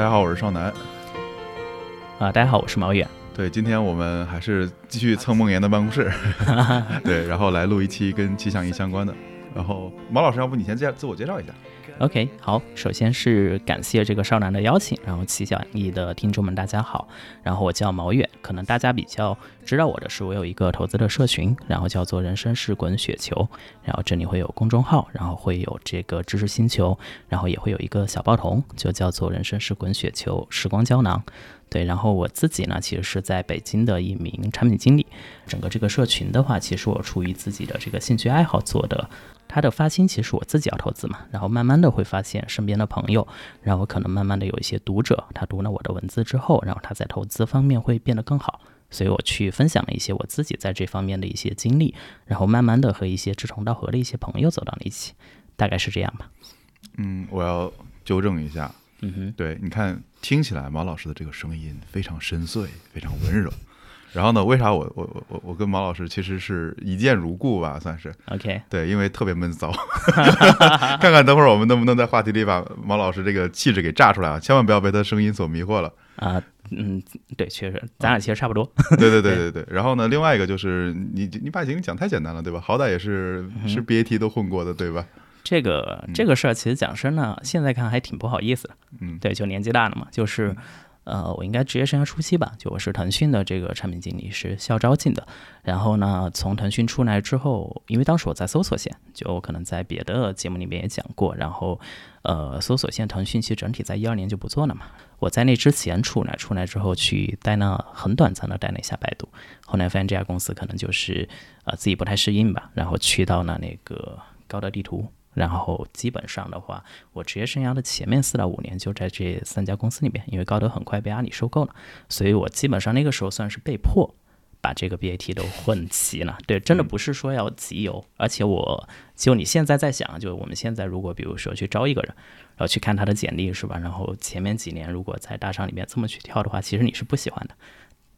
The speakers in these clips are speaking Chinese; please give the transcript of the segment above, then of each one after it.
大家好，我是少南。啊，大家好，我是毛远。对，今天我们还是继续蹭梦妍的办公室，对，然后来录一期跟气象仪相关的。毛老师，要不你先介自我介绍一下？OK，好，首先是感谢这个少男的邀请，然后气象仪的听众们大家好，然后我叫毛远，可能大家比较知道我的是我有一个投资的社群，然后叫做人生是滚雪球，然后这里会有公众号，然后会有这个知识星球，然后也会有一个小报童，就叫做人生是滚雪球时光胶囊，对，然后我自己呢其实是在北京的一名产品经理，整个这个社群的话，其实我出于自己的这个兴趣爱好做的。它的发心其实我自己要投资嘛，然后慢慢的会发现身边的朋友，然后可能慢慢的有一些读者，他读了我的文字之后，然后他在投资方面会变得更好，所以我去分享了一些我自己在这方面的一些经历，然后慢慢的和一些志同道合的一些朋友走到了一起，大概是这样吧。嗯，我要纠正一下，嗯哼，对，你看听起来毛老师的这个声音非常深邃，非常温柔。然后呢？为啥我我我我我跟毛老师其实是一见如故吧？算是 OK。对，因为特别闷骚。看看等会儿我们能不能在话题里把毛老师这个气质给炸出来啊！千万不要被他声音所迷惑了啊！嗯，对，确实，咱俩其实差不多。对对对 对对。然后呢，另外一个就是你你把经历讲太简单了，对吧？好歹也是是 BAT 都混过的，对吧？这个这个事儿其实讲真呢，现在看还挺不好意思的。嗯，对，就年纪大了嘛，就是。呃，我应该职业生涯初期吧，就我是腾讯的这个产品经理，是校招进的。然后呢，从腾讯出来之后，因为当时我在搜索线，就可能在别的节目里面也讲过。然后，呃，搜索线腾讯其实整体在一二年就不做了嘛。我在那之前出来，出来之后去待了很短暂的待了一下百度，后来发现这家公司可能就是呃自己不太适应吧，然后去到了那个高德地图。然后基本上的话，我职业生涯的前面四到五年就在这三家公司里面，因为高德很快被阿里收购了，所以我基本上那个时候算是被迫把这个 BAT 都混齐了。对，真的不是说要集邮，而且我就你现在在想，就我们现在如果比如说去招一个人，然后去看他的简历是吧？然后前面几年如果在大厂里面这么去跳的话，其实你是不喜欢的。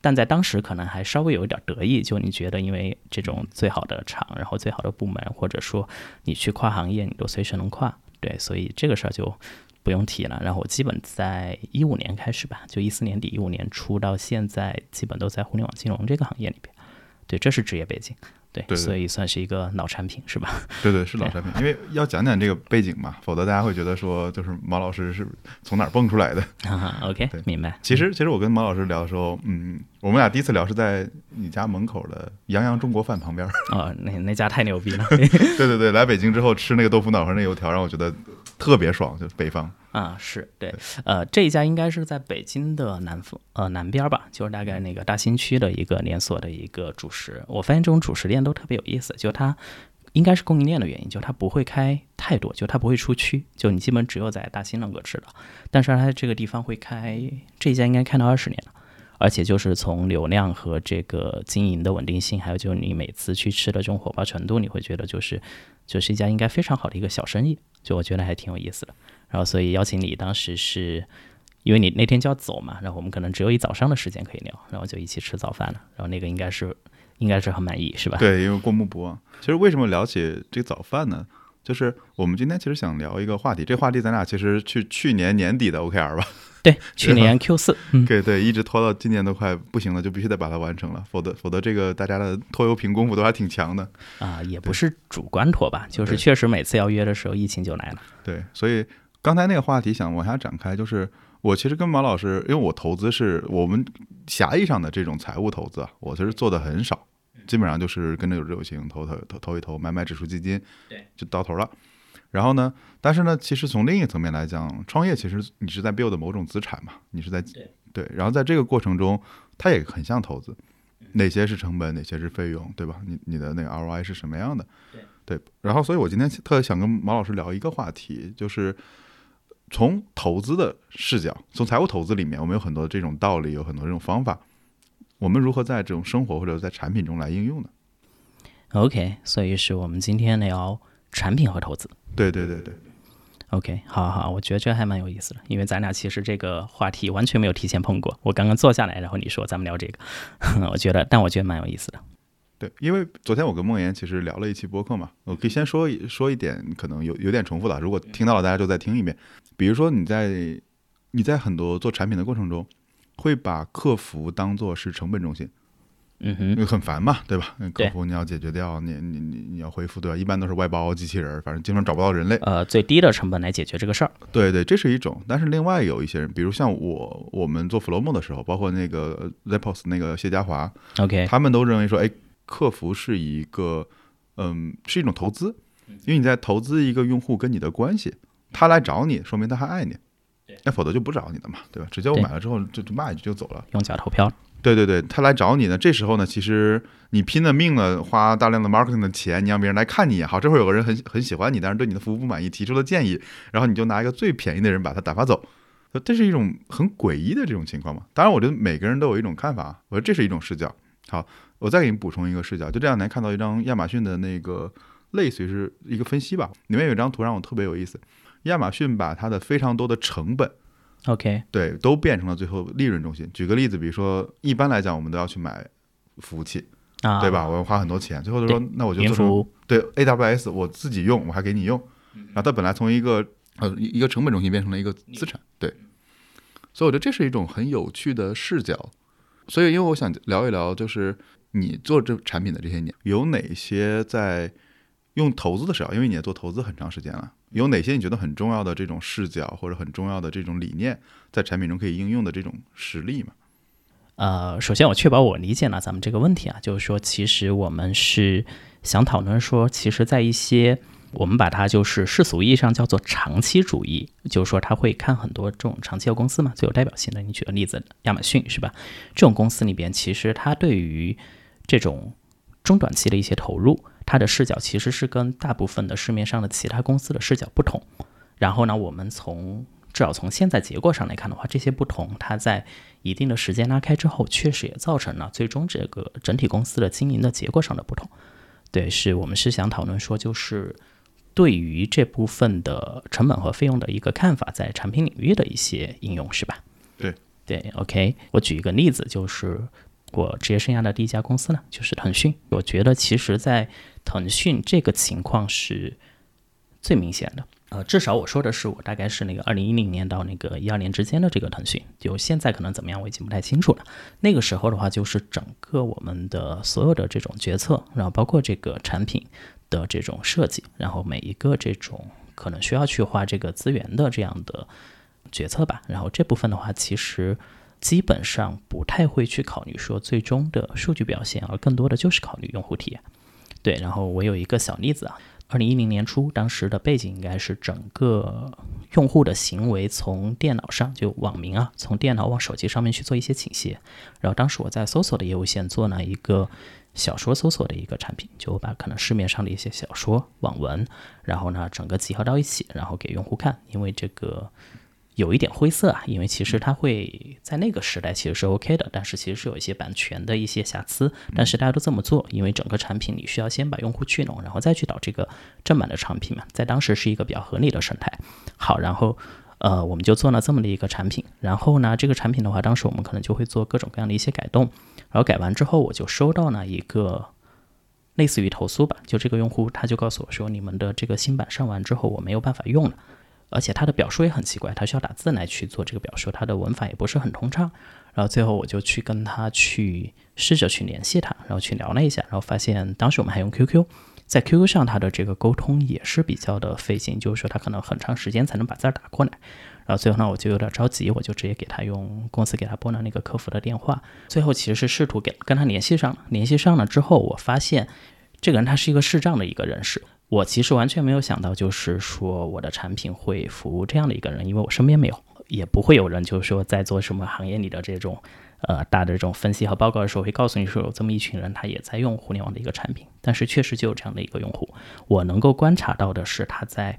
但在当时可能还稍微有一点得意，就你觉得因为这种最好的厂，然后最好的部门，或者说你去跨行业，你都随时能跨，对，所以这个事儿就不用提了。然后我基本在一五年开始吧，就一四年底一五年初到现在，基本都在互联网金融这个行业里边，对，这是职业背景。对，所以算是一个老产品，是吧？对对，是 老产品，因为要讲讲这个背景嘛，否则大家会觉得说，就是毛老师是从哪儿蹦出来的。OK，明白。其实，其实我跟毛老师聊的时候，嗯，我们俩第一次聊是在你家门口的洋洋中国饭旁边。啊，那那家太牛逼了。对对对，来北京之后吃那个豆腐脑和那油条，让我觉得特别爽，就是北方。啊，是对，呃，这一家应该是在北京的南方，呃，南边吧，就是大概那个大兴区的一个连锁的一个主食。我发现这种主食店都特别有意思，就它应该是供应链的原因，就它不会开太多，就它不会出区，就你基本只有在大兴能够吃到。但是它这个地方会开，这一家应该开到二十年了，而且就是从流量和这个经营的稳定性，还有就是你每次去吃的这种火爆程度，你会觉得就是就是一家应该非常好的一个小生意，就我觉得还挺有意思的。然后，所以邀请你，当时是因为你那天就要走嘛，然后我们可能只有一早上的时间可以聊，然后就一起吃早饭了。然后那个应该是应该是很满意，是吧？对，因为过目不忘。其实为什么聊起这个早饭呢？就是我们今天其实想聊一个话题，这话题咱俩其实去去年年底的 OKR 吧？对，去年 Q 四。对对，一直拖到今年都快不行了，就必须得把它完成了，否则否则这个大家的拖油瓶功夫都还挺强的啊。也不是主观拖吧，就是确实每次要约的时候，疫情就来了。对，所以。刚才那个话题想往下展开，就是我其实跟马老师，因为我投资是我们狭义上的这种财务投资啊，我其实做的很少，基本上就是跟着有热情投投投投一投，买买指数基金，对，就到头了。然后呢，但是呢，其实从另一层面来讲，创业其实你是在 build 某种资产嘛，你是在对，然后在这个过程中，它也很像投资，哪些是成本，哪些是费用，对吧？你你的那个 ROI 是什么样的？对，然后所以我今天特别想跟毛老师聊一个话题，就是。从投资的视角，从财务投资里面，我们有很多这种道理，有很多这种方法，我们如何在这种生活或者在产品中来应用呢？OK，所以是我们今天聊产品和投资。对对对对。OK，好好，我觉得这还蛮有意思的，因为咱俩其实这个话题完全没有提前碰过。我刚刚坐下来，然后你说咱们聊这个，我觉得，但我觉得蛮有意思的。对，因为昨天我跟梦妍其实聊了一期播客嘛，我可以先说说一点，可能有有点重复了，如果听到了，大家就再听一遍。比如说你在你在很多做产品的过程中，会把客服当做是成本中心。嗯哼，因为很烦嘛，对吧？那客服你要解决掉，你你你你要回复，对吧？一般都是外包机器人，反正经常找不到人类。呃，最低的成本来解决这个事儿。对对，这是一种。但是另外有一些人，比如像我，我们做 Flowmo 的时候，包括那个 Zappos 那个谢家华，OK，他们都认为说，哎，客服是一个，嗯，是一种投资，因为你在投资一个用户跟你的关系，他来找你，说明他还爱你，那否则就不找你的嘛，对吧？直接我买了之后就就骂一句就走了，用脚投票。对对对，他来找你呢，这时候呢，其实你拼了命了，花大量的 marketing 的钱，你让别人来看你也好，这会有个人很很喜欢你，但是对你的服务不满意，提出了建议，然后你就拿一个最便宜的人把他打发走，这是一种很诡异的这种情况嘛？当然，我觉得每个人都有一种看法，我说这是一种视角。好，我再给你补充一个视角，就这两天看到一张亚马逊的那个类似于是一个分析吧，里面有一张图让我特别有意思，亚马逊把它的非常多的成本。OK，对，都变成了最后利润中心。举个例子，比如说，一般来讲，我们都要去买服务器，啊，对吧？我要花很多钱，最后都说，那我就做成对 AWS，我自己用，我还给你用。然后它本来从一个呃一个成本中心变成了一个资产，对。所以我觉得这是一种很有趣的视角。所以，因为我想聊一聊，就是你做这产品的这些年，有哪些在用投资的时候？因为你也做投资很长时间了。有哪些你觉得很重要的这种视角或者很重要的这种理念，在产品中可以应用的这种实例吗？呃，首先我确保我理解了咱们这个问题啊，就是说，其实我们是想讨论说，其实，在一些我们把它就是世俗意义上叫做长期主义，就是说他会看很多这种长期的公司嘛，最有代表性的，你举个例子，亚马逊是吧？这种公司里边，其实它对于这种中短期的一些投入。它的视角其实是跟大部分的市面上的其他公司的视角不同。然后呢，我们从至少从现在结果上来看的话，这些不同，它在一定的时间拉开之后，确实也造成了最终这个整体公司的经营的结果上的不同。对，是我们是想讨论说，就是对于这部分的成本和费用的一个看法，在产品领域的一些应用，是吧？对对，OK，我举一个例子，就是我职业生涯的第一家公司呢，就是腾讯。我觉得其实，在腾讯这个情况是最明显的，呃，至少我说的是我大概是那个二零一零年到那个一二年之间的这个腾讯，就现在可能怎么样我已经不太清楚了。那个时候的话，就是整个我们的所有的这种决策，然后包括这个产品的这种设计，然后每一个这种可能需要去花这个资源的这样的决策吧，然后这部分的话，其实基本上不太会去考虑说最终的数据表现，而更多的就是考虑用户体验。对，然后我有一个小例子啊，二零一零年初，当时的背景应该是整个用户的行为从电脑上就网民啊，从电脑往手机上面去做一些倾斜。然后当时我在搜索的业务线做了一个小说搜索的一个产品，就把可能市面上的一些小说网文，然后呢整个集合到一起，然后给用户看，因为这个。有一点灰色啊，因为其实它会在那个时代其实是 OK 的，但是其实是有一些版权的一些瑕疵。但是大家都这么做，因为整个产品你需要先把用户聚拢，然后再去导这个正版的产品嘛，在当时是一个比较合理的生态。好，然后呃，我们就做了这么的一个产品。然后呢，这个产品的话，当时我们可能就会做各种各样的一些改动。然后改完之后，我就收到了一个类似于投诉吧，就这个用户他就告诉我说，你们的这个新版上完之后，我没有办法用了。而且它的表述也很奇怪，它需要打字来去做这个表述，它的文法也不是很通畅。然后最后我就去跟他去试着去联系他，然后去聊了一下，然后发现当时我们还用 QQ，在 QQ 上他的这个沟通也是比较的费劲，就是说他可能很长时间才能把字打过来。然后最后呢，我就有点着急，我就直接给他用公司给他拨了那个客服的电话。最后其实是试图给跟他联系上了，联系上了之后，我发现这个人他是一个视障的一个人士。我其实完全没有想到，就是说我的产品会服务这样的一个人，因为我身边没有，也不会有人，就是说在做什么行业里的这种，呃，大的这种分析和报告的时候，会告诉你说有这么一群人，他也在用互联网的一个产品。但是确实就有这样的一个用户，我能够观察到的是，他在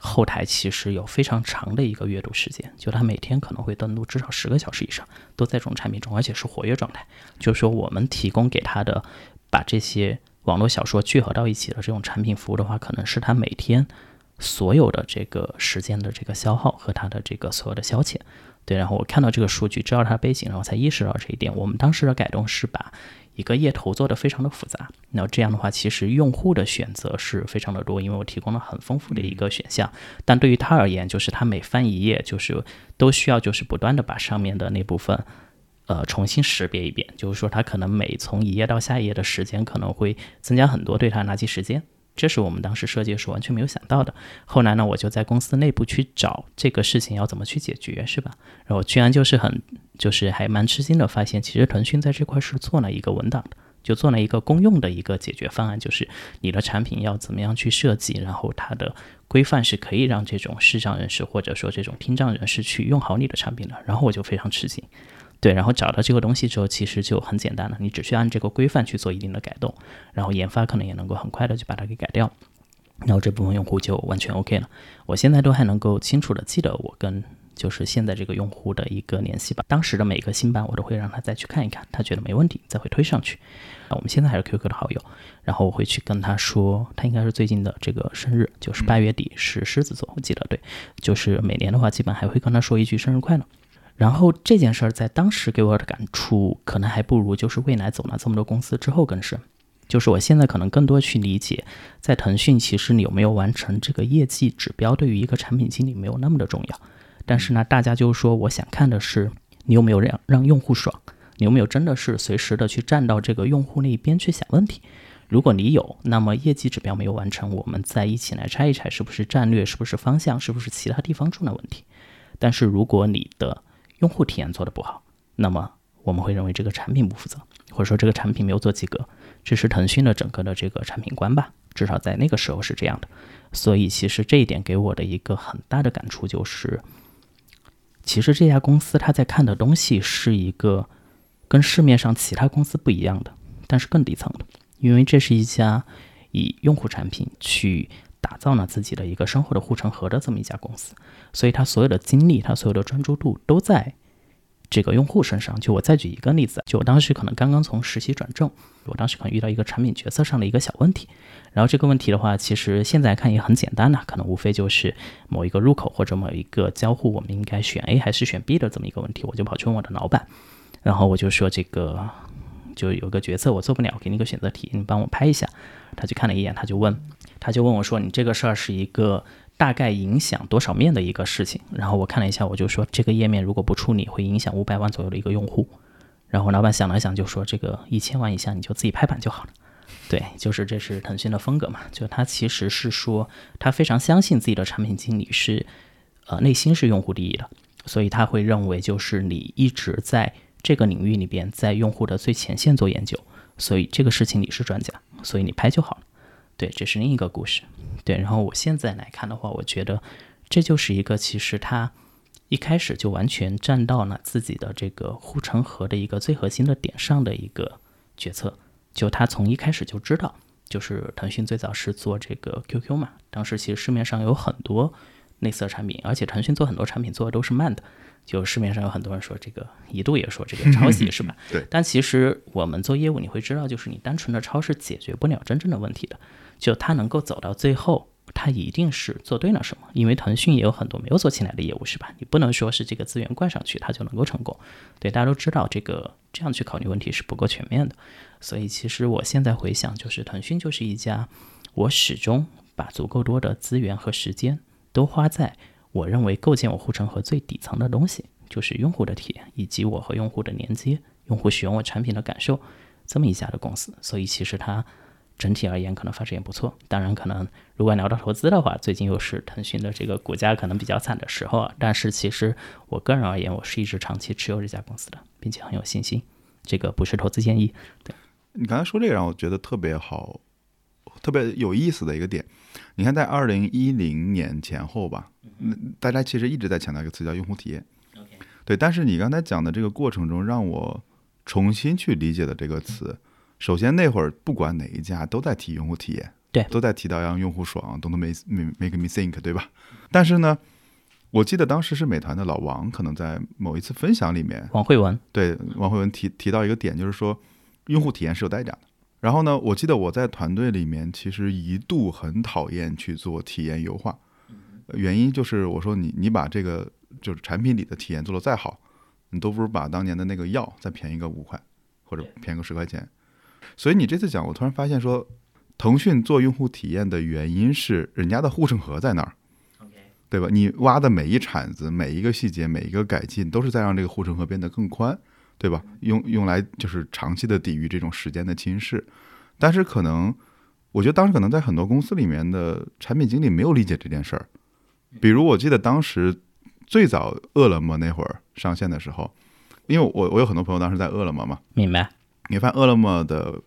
后台其实有非常长的一个阅读时间，就他每天可能会登录至少十个小时以上，都在这种产品中，而且是活跃状态。就是说我们提供给他的，把这些。网络小说聚合到一起的这种产品服务的话，可能是他每天所有的这个时间的这个消耗和他的这个所有的消遣。对，然后我看到这个数据，知道它的背景，然后才意识到这一点。我们当时的改动是把一个页头做的非常的复杂。那这样的话，其实用户的选择是非常的多，因为我提供了很丰富的一个选项。但对于他而言，就是他每翻一页，就是都需要就是不断的把上面的那部分。呃，重新识别一遍，就是说，它可能每从一页到下一页的时间可能会增加很多，对它垃圾时间，这是我们当时设计时完全没有想到的。后来呢，我就在公司内部去找这个事情要怎么去解决，是吧？然后居然就是很，就是还蛮吃惊的发现，其实腾讯在这块是做了一个文档的，就做了一个公用的一个解决方案，就是你的产品要怎么样去设计，然后它的规范是可以让这种视障人士或者说这种听障人士去用好你的产品的。然后我就非常吃惊。对，然后找到这个东西之后，其实就很简单了，你只需要按这个规范去做一定的改动，然后研发可能也能够很快的就把它给改掉，然后这部分用户就完全 OK 了。我现在都还能够清楚的记得我跟就是现在这个用户的一个联系吧，当时的每个新版我都会让他再去看一看，他觉得没问题再会推上去。啊，我们现在还是 QQ 的好友，然后我会去跟他说，他应该是最近的这个生日，就是八月底是狮子座，我记得对，就是每年的话基本还会跟他说一句生日快乐。然后这件事儿在当时给我的感触，可能还不如就是未来走了这么多公司之后更深。就是我现在可能更多去理解，在腾讯其实你有没有完成这个业绩指标，对于一个产品经理没有那么的重要。但是呢，大家就说我想看的是你有没有让让用户爽，你有没有真的是随时的去站到这个用户那一边去想问题。如果你有，那么业绩指标没有完成，我们再一起来拆一拆，是不是战略，是不是方向，是不是其他地方出了问题？但是如果你的用户体验做的不好，那么我们会认为这个产品不负责，或者说这个产品没有做及格，这是腾讯的整个的这个产品观吧，至少在那个时候是这样的。所以其实这一点给我的一个很大的感触就是，其实这家公司它在看的东西是一个跟市面上其他公司不一样的，但是更底层的，因为这是一家以用户产品去。打造了自己的一个生活的护城河的这么一家公司，所以他所有的精力，他所有的专注度都在这个用户身上。就我再举一个例子，就我当时可能刚刚从实习转正，我当时可能遇到一个产品决策上的一个小问题，然后这个问题的话，其实现在看也很简单呐，可能无非就是某一个入口或者某一个交互，我们应该选 A 还是选 B 的这么一个问题，我就跑去问我的老板，然后我就说这个就有个决策我做不了，给你个选择题，你帮我拍一下。他就看了一眼，他就问。他就问我说：“你这个事儿是一个大概影响多少面的一个事情？”然后我看了一下，我就说：“这个页面如果不处理，会影响五百万左右的一个用户。”然后老板想了想，就说：“这个一千万以下你就自己拍板就好了。”对，就是这是腾讯的风格嘛。就他其实是说，他非常相信自己的产品经理是，呃，内心是用户第一的，所以他会认为就是你一直在这个领域里边，在用户的最前线做研究，所以这个事情你是专家，所以你拍就好了。对，这是另一个故事。对，然后我现在来看的话，我觉得这就是一个其实他一开始就完全站到了自己的这个护城河的一个最核心的点上的一个决策。就他从一开始就知道，就是腾讯最早是做这个 QQ 嘛，当时其实市面上有很多类似的产品，而且腾讯做很多产品做的都是慢的。就市面上有很多人说这个，一度也说这个抄袭是吧？对。但其实我们做业务，你会知道，就是你单纯的抄是解决不了真正的问题的。就它能够走到最后，它一定是做对了什么。因为腾讯也有很多没有做起来的业务是吧？你不能说是这个资源灌上去，它就能够成功。对，大家都知道这个这样去考虑问题是不够全面的。所以其实我现在回想，就是腾讯就是一家，我始终把足够多的资源和时间都花在。我认为构建我护城河最底层的东西，就是用户的体验以及我和用户的连接，用户使用我产品的感受，这么一家的公司。所以其实它整体而言可能发展也不错。当然，可能如果聊到投资的话，最近又是腾讯的这个股价可能比较惨的时候啊。但是其实我个人而言，我是一直长期持有这家公司的，并且很有信心。这个不是投资建议。对你刚才说这个让我觉得特别好，特别有意思的一个点。你看，在二零一零年前后吧，那大家其实一直在强调一个词叫用户体验。对，但是你刚才讲的这个过程中，让我重新去理解的这个词。首先那会儿不管哪一家都在提用户体验，对，都在提到让用户爽，Don't make make me think，对吧？但是呢，我记得当时是美团的老王，可能在某一次分享里面，王慧文，对，王慧文提提到一个点，就是说用户体验是有代价的。然后呢，我记得我在团队里面其实一度很讨厌去做体验优化，原因就是我说你你把这个就是产品里的体验做得再好，你都不如把当年的那个药再便宜个五块或者便宜个十块钱，所以你这次讲，我突然发现说，腾讯做用户体验的原因是人家的护城河在那儿，对吧？你挖的每一铲子、每一个细节、每一个改进，都是在让这个护城河变得更宽，对吧？用用来就是长期的抵御这种时间的侵蚀。但是可能，我觉得当时可能在很多公司里面的产品经理没有理解这件事儿。比如我记得当时最早饿了么那会儿上线的时候，因为我我有很多朋友当时在饿了么嘛，明白？你发现饿了么的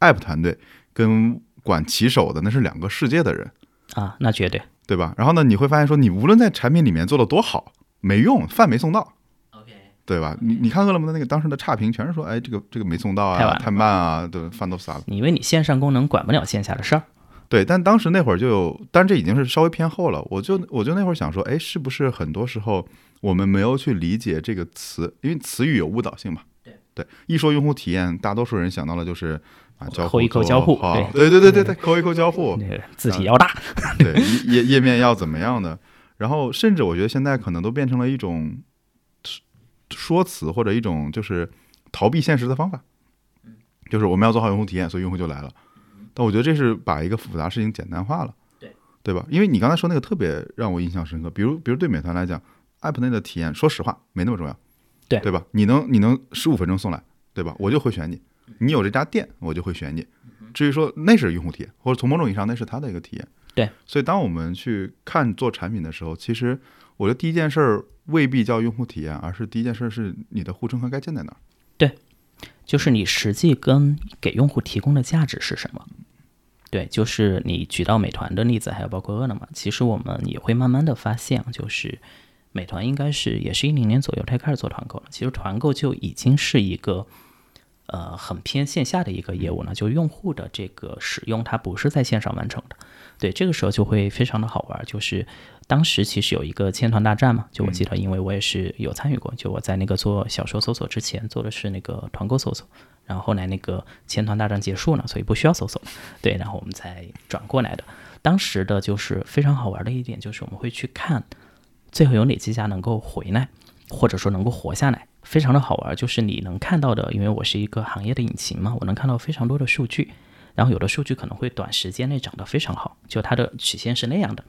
App 团队跟管骑手的那是两个世界的人啊，那绝对对吧？然后呢，你会发现说，你无论在产品里面做的多好，没用，饭没送到，OK，对吧？你你看饿了么的那个当时的差评，全是说，哎，这个这个没送到啊，太慢啊，对，饭都洒了。你以为你线上功能管不了线下的事儿？对，但当时那会儿就有，但这已经是稍微偏后了。我就我就那会儿想说，哎，是不是很多时候我们没有去理解这个词，因为词语有误导性嘛。对，一说用户体验，大多数人想到的就是啊，交扣一扣交互，对对对对对，扣一扣交互，字体要大，对，页页面要怎么样的？然后甚至我觉得现在可能都变成了一种说辞或者一种就是逃避现实的方法，就是我们要做好用户体验，所以用户就来了。但我觉得这是把一个复杂事情简单化了，对对吧？因为你刚才说那个特别让我印象深刻，比如比如对美团来讲，App 内的体验，说实话没那么重要。对对吧？你能你能十五分钟送来，对吧？我就会选你。你有这家店，我就会选你。至于说那是用户体验，或者从某种意义上那是他的一个体验。对。所以当我们去看做产品的时候，其实我觉得第一件事儿未必叫用户体验，而是第一件事是你的护城河该建在哪儿。对，就是你实际跟给用户提供的价值是什么？对，就是你举到美团的例子，还有包括饿了么，其实我们也会慢慢的发现，就是。美团应该是也是一零年左右，才开始做团购了。其实团购就已经是一个呃很偏线下的一个业务了，就用户的这个使用它不是在线上完成的。对，这个时候就会非常的好玩，就是当时其实有一个千团大战嘛，就我记得，因为我也是有参与过，就我在那个做小说搜索之前做的是那个团购搜索，然后后来那个千团大战结束了，所以不需要搜索，对，然后我们才转过来的。当时的就是非常好玩的一点就是我们会去看。最后有哪几家能够回来，或者说能够活下来，非常的好玩。就是你能看到的，因为我是一个行业的引擎嘛，我能看到非常多的数据。然后有的数据可能会短时间内涨得非常好，就它的曲线是那样的。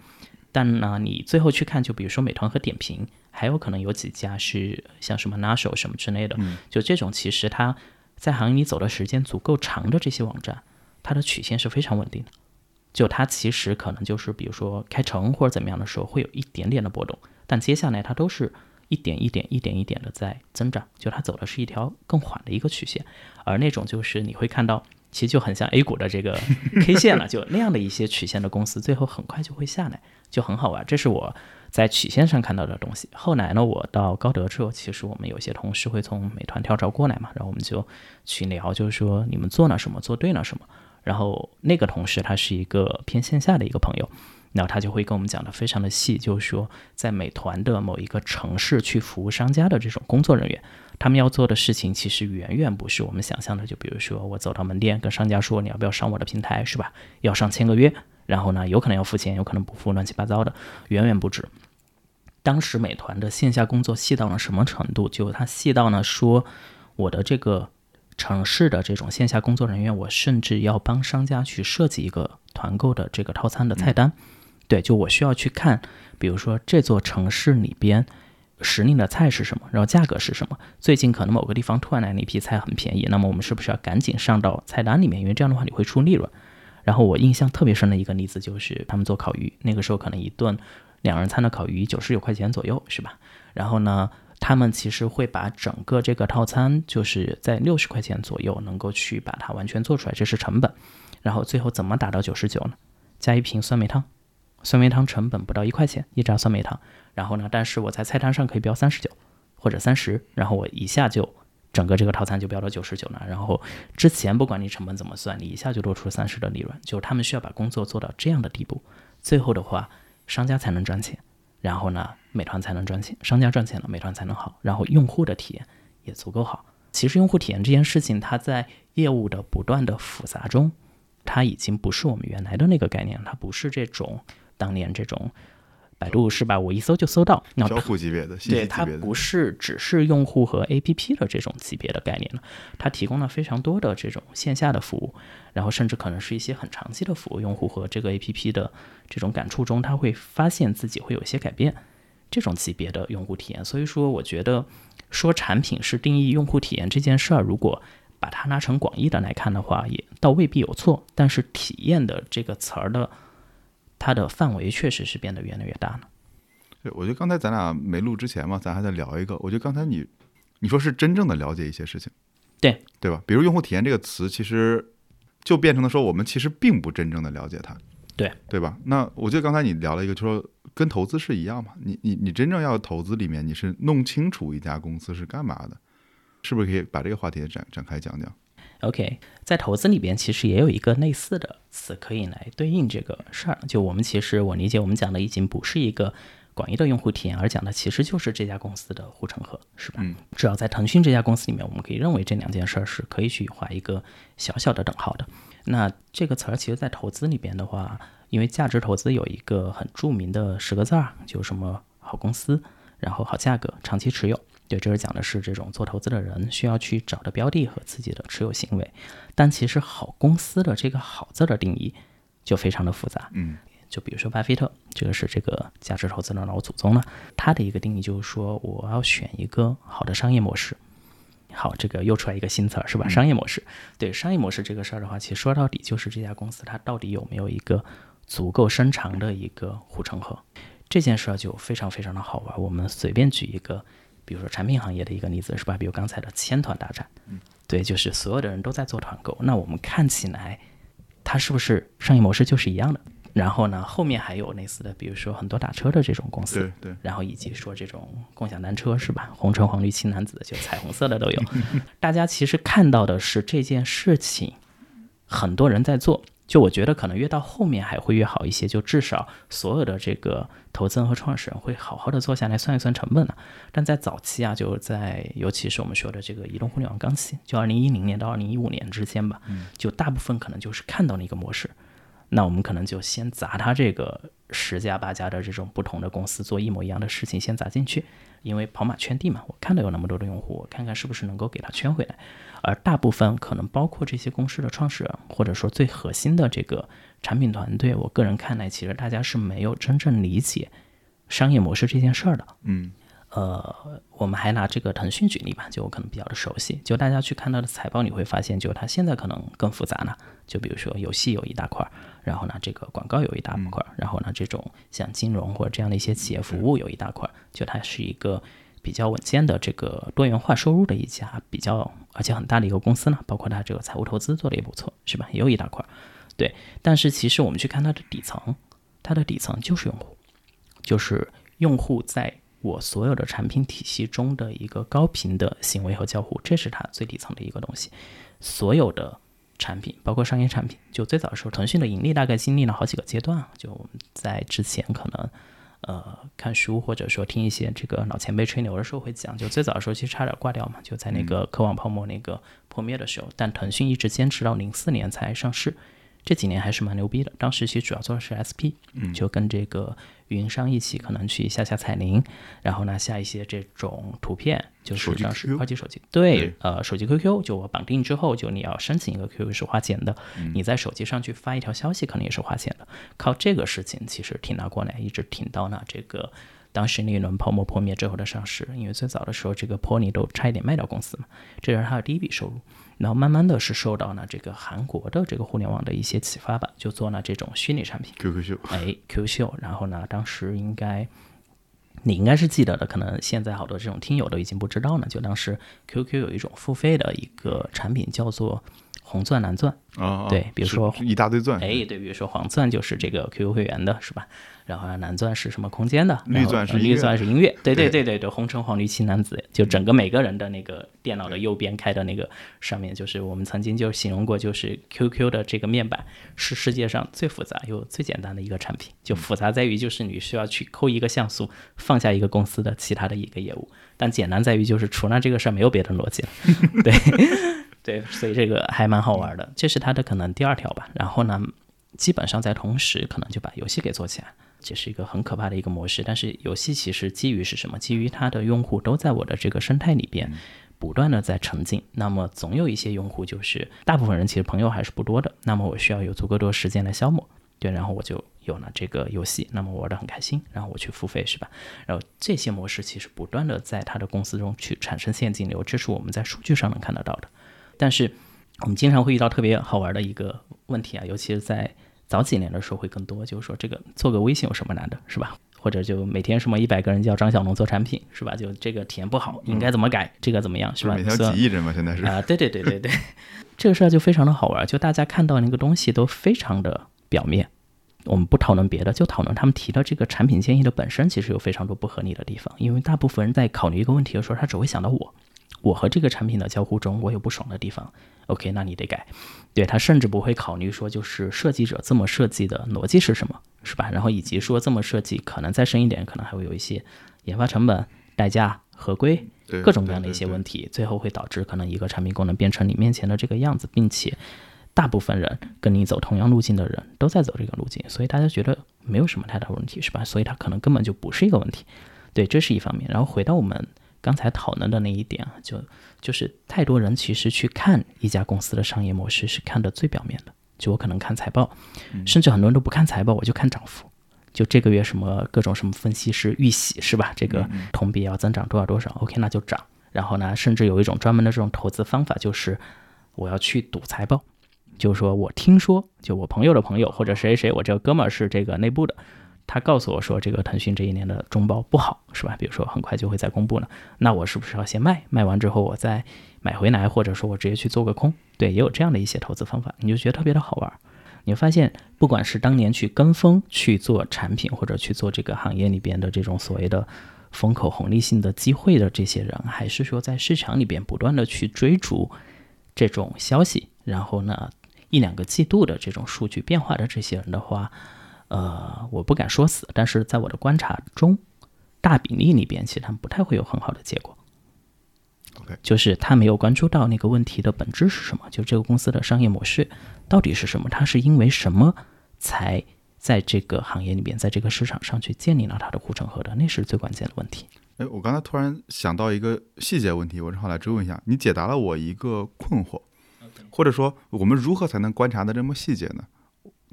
但呢，你最后去看，就比如说美团和点评，还有可能有几家是像什么 Naso 什么之类的，就这种其实它在行业里走的时间足够长的这些网站，它的曲线是非常稳定的。就它其实可能就是比如说开成或者怎么样的时候，会有一点点的波动。但接下来它都是一点一点、一点一点的在增长，就它走的是一条更缓的一个曲线，而那种就是你会看到，其实就很像 A 股的这个 K 线了，就那样的一些曲线的公司，最后很快就会下来，就很好玩。这是我在曲线上看到的东西。后来呢，我到高德之后，其实我们有些同事会从美团跳槽过来嘛，然后我们就去聊，就是说你们做了什么，做对了什么。然后那个同事他是一个偏线下的一个朋友。然后他就会跟我们讲的非常的细，就是说在美团的某一个城市去服务商家的这种工作人员，他们要做的事情其实远远不是我们想象的。就比如说我走到门店跟商家说你要不要上我的平台，是吧？要上签个约，然后呢有可能要付钱，有可能不付，乱七八糟的，远远不止。当时美团的线下工作细到了什么程度？就他细到呢说我的这个城市的这种线下工作人员，我甚至要帮商家去设计一个团购的这个套餐的菜单。对，就我需要去看，比如说这座城市里边时令的菜是什么，然后价格是什么。最近可能某个地方突然来了一批菜很便宜，那么我们是不是要赶紧上到菜单里面？因为这样的话你会出利润。然后我印象特别深的一个例子就是他们做烤鱼，那个时候可能一顿两人餐的烤鱼九十九块钱左右，是吧？然后呢，他们其实会把整个这个套餐就是在六十块钱左右能够去把它完全做出来，这是成本。然后最后怎么打到九十九呢？加一瓶酸梅汤。酸梅汤成本不到一块钱一扎酸梅汤，然后呢，但是我在菜单上可以标三十九或者三十，然后我一下就整个这个套餐就标到九十九了。然后之前不管你成本怎么算，你一下就多出三十的利润，就他们需要把工作做到这样的地步，最后的话商家才能赚钱，然后呢美团才能赚钱，商家赚钱了，美团才能好，然后用户的体验也足够好。其实用户体验这件事情，它在业务的不断的复杂中，它已经不是我们原来的那个概念，它不是这种。当年这种百度是吧？我一搜就搜到。那交互级别的，对它不是只是用户和 APP 的这种级别的概念了，它提供了非常多的这种线下的服务，然后甚至可能是一些很长期的服务。用户和这个 APP 的这种感触中，他会发现自己会有一些改变，这种级别的用户体验。所以说，我觉得说产品是定义用户体验这件事儿，如果把它拿成广义的来看的话，也倒未必有错。但是体验的这个词儿的。它的范围确实是变得越来越大了。对，我觉得刚才咱俩没录之前嘛，咱还在聊一个。我觉得刚才你你说是真正的了解一些事情，对对吧？比如用户体验这个词，其实就变成了说我们其实并不真正的了解它，对对吧？那我觉得刚才你聊了一个，就说跟投资是一样嘛。你你你真正要投资里面，你是弄清楚一家公司是干嘛的，是不是可以把这个话题展展开讲讲？OK，在投资里边其实也有一个类似的词可以来对应这个事儿。就我们其实我理解，我们讲的已经不是一个广义的用户体验，而讲的其实就是这家公司的护城河，是吧？嗯。只要在腾讯这家公司里面，我们可以认为这两件事儿是可以去画一个小小的等号的。那这个词儿其实，在投资里边的话，因为价值投资有一个很著名的十个字儿，就什么好公司，然后好价格，长期持有。对，这是讲的是这种做投资的人需要去找的标的和自己的持有行为，但其实好公司的这个“好”字的定义就非常的复杂。嗯，就比如说巴菲特，这个是这个价值投资的老祖宗了，他的一个定义就是说，我要选一个好的商业模式。好，这个又出来一个新词儿是吧？商业模式。对，商业模式这个事儿的话，其实说到底就是这家公司它到底有没有一个足够深长的一个护城河。这件事儿就非常非常的好玩。我们随便举一个。比如说产品行业的一个例子是吧？比如刚才的千团大战，嗯，对，就是所有的人都在做团购，那我们看起来，它是不是商业模式就是一样的？然后呢，后面还有类似的，比如说很多打车的这种公司，对对，然后以及说这种共享单车是吧？红橙黄绿青蓝紫，就彩虹色的都有。大家其实看到的是这件事情，很多人在做。就我觉得可能越到后面还会越好一些，就至少所有的这个投资人和创始人会好好的坐下来算一算成本了。但在早期啊，就在尤其是我们说的这个移动互联网刚起，就二零一零年到二零一五年之间吧，就大部分可能就是看到了一个模式，那我们可能就先砸他这个十家八家的这种不同的公司做一模一样的事情，先砸进去，因为跑马圈地嘛，我看到有那么多的用户，我看看是不是能够给他圈回来。而大部分可能包括这些公司的创始人，或者说最核心的这个产品团队，我个人看来，其实大家是没有真正理解商业模式这件事儿的。嗯，呃，我们还拿这个腾讯举例吧，就我可能比较的熟悉。就大家去看它的财报，你会发现，就它现在可能更复杂了。就比如说游戏有一大块，然后呢，这个广告有一大块，然后呢，这种像金融或者这样的一些企业服务有一大块，就它是一个。比较稳健的这个多元化收入的一家比较而且很大的一个公司呢，包括它这个财务投资做的也不错，是吧？也有一大块，对。但是其实我们去看它的底层，它的底层就是用户，就是用户在我所有的产品体系中的一个高频的行为和交互，这是它最底层的一个东西。所有的产品，包括商业产品，就最早的时候，腾讯的盈利大概经历了好几个阶段，就我们在之前可能。呃，看书或者说听一些这个老前辈吹牛的时候会讲，就最早的时候其实差点挂掉嘛，就在那个科网泡沫那个破灭的时候，但腾讯一直坚持到零四年才上市。这几年还是蛮牛逼的，当时其实主要做的是 SP，就跟这个运营商一起可能去下下彩铃，然后呢下一些这种图片，就是当时二级手机，对，呃，手机 QQ 就我绑定之后，就你要申请一个 QQ 是花钱的，你在手机上去发一条消息可能也是花钱的，靠这个事情其实挺拿过来，一直挺到呢这个。当时那一轮泡沫破灭之后的上市，因为最早的时候这个 Pony 都差一点卖掉公司嘛，这是他的第一笔收入。然后慢慢的是受到呢这个韩国的这个互联网的一些启发吧，就做了这种虚拟产品，QQ 秀，哎，QQ 秀。然后呢，当时应该你应该是记得的，可能现在好多这种听友都已经不知道了。就当时 QQ 有一种付费的一个产品叫做。红钻蓝钻啊，对，比如说一大堆钻，哎，对，比如说黄钻就是这个 QQ 会员的，是吧？然后蓝钻是什么空间的？绿钻是绿钻是音乐，对对对对对，红橙黄绿青蓝紫，就整个每个人的那个电脑的右边开的那个上面，就是我们曾经就形容过，就是 QQ 的这个面板是世界上最复杂又最简单的一个产品，就复杂在于就是你需要去抠一个像素，放下一个公司的其他的一个业务，但简单在于就是除了这个事儿没有别的逻辑了，对。对，所以这个还蛮好玩的，这是它的可能第二条吧。然后呢，基本上在同时可能就把游戏给做起来。这是一个很可怕的一个模式。但是游戏其实基于是什么？基于它的用户都在我的这个生态里边不断的在沉浸，那么总有一些用户就是大部分人其实朋友还是不多的，那么我需要有足够多时间来消磨，对，然后我就有了这个游戏，那么玩的很开心，然后我去付费是吧？然后这些模式其实不断的在他的公司中去产生现金流，这是我们在数据上能看得到的。但是我们经常会遇到特别好玩的一个问题啊，尤其是在早几年的时候会更多，就是说这个做个微信有什么难的，是吧？或者就每天什么一百个人叫张小龙做产品，是吧？就这个体验不好，应该怎么改？这个怎么样，是吧？每条几亿人嘛，现在是啊，对对对对对，这个事儿就非常的好玩，就大家看到那个东西都非常的表面。我们不讨论别的，就讨论他们提的这个产品建议的本身，其实有非常多不合理的地方。因为大部分人在考虑一个问题的时候，他只会想到我。我和这个产品的交互中，我有不爽的地方，OK，那你得改。对他甚至不会考虑说，就是设计者这么设计的逻辑是什么，是吧？然后以及说这么设计可能再深一点，可能还会有一些研发成本、代价、合规各种各样的一些问题，最后会导致可能一个产品功能变成你面前的这个样子，并且大部分人跟你走同样路径的人都在走这个路径，所以大家觉得没有什么太大问题，是吧？所以它可能根本就不是一个问题。对，这是一方面。然后回到我们。刚才讨论的那一点啊，就就是太多人其实去看一家公司的商业模式是看的最表面的。就我可能看财报，甚至很多人都不看财报，我就看涨幅。就这个月什么各种什么分析师预喜是吧？这个同比要增长多少多少，OK 那就涨。然后呢，甚至有一种专门的这种投资方法，就是我要去赌财报，就是说我听说，就我朋友的朋友或者谁谁谁，我这个哥们儿是这个内部的。他告诉我说，这个腾讯这一年的中报不好，是吧？比如说很快就会再公布了，那我是不是要先卖？卖完之后我再买回来，或者说我直接去做个空？对，也有这样的一些投资方法，你就觉得特别的好玩。你会发现，不管是当年去跟风去做产品，或者去做这个行业里边的这种所谓的风口红利性的机会的这些人，还是说在市场里边不断的去追逐这种消息，然后呢一两个季度的这种数据变化的这些人的话。呃，我不敢说死，但是在我的观察中，大比例里边，其实他们不太会有很好的结果。OK，就是他没有关注到那个问题的本质是什么，就这个公司的商业模式到底是什么？它是因为什么才在这个行业里边，在这个市场上去建立了它的护城河的？那是最关键的问题。哎，我刚才突然想到一个细节问题，我正好来追问一下，你解答了我一个困惑，或者说我们如何才能观察的这么细节呢？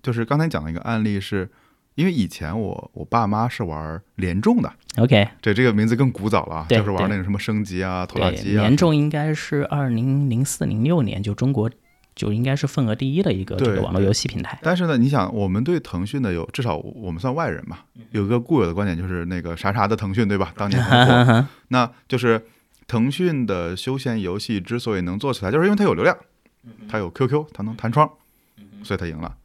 就是刚才讲的一个案例，是因为以前我我爸妈是玩联众的，OK，这这个名字更古早了，就是玩那个什么升级啊、拖拉机啊。联众应该是二零零四零六年就中国就应该是份额第一的一个这个网络游戏平台。但是呢，你想，我们对腾讯的有至少我们算外人嘛，有一个固有的观点就是那个啥啥的腾讯，对吧？当年 很火，那就是腾讯的休闲游戏之所以能做起来，就是因为它有流量，它有 QQ，它能弹窗，所以它赢了。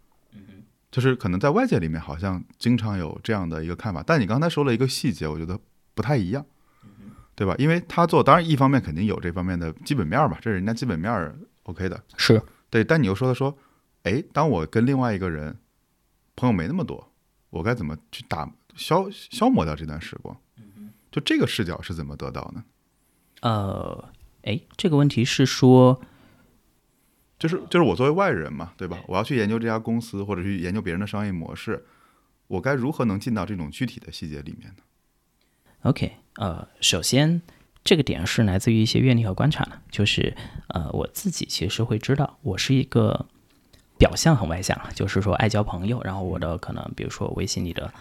就是可能在外界里面好像经常有这样的一个看法，但你刚才说了一个细节，我觉得不太一样，对吧？因为他做，当然一方面肯定有这方面的基本面吧，这是人家基本面 OK 的，是对。但你又说他说，哎，当我跟另外一个人朋友没那么多，我该怎么去打消消磨掉这段时光？就这个视角是怎么得到呢？呃，哎，这个问题是说。就是就是我作为外人嘛，对吧？我要去研究这家公司，或者去研究别人的商业模式，我该如何能进到这种具体的细节里面呢？OK，呃，首先这个点是来自于一些阅历和观察的，就是呃，我自己其实会知道，我是一个表象很外向，就是说爱交朋友，然后我的可能比如说微信里的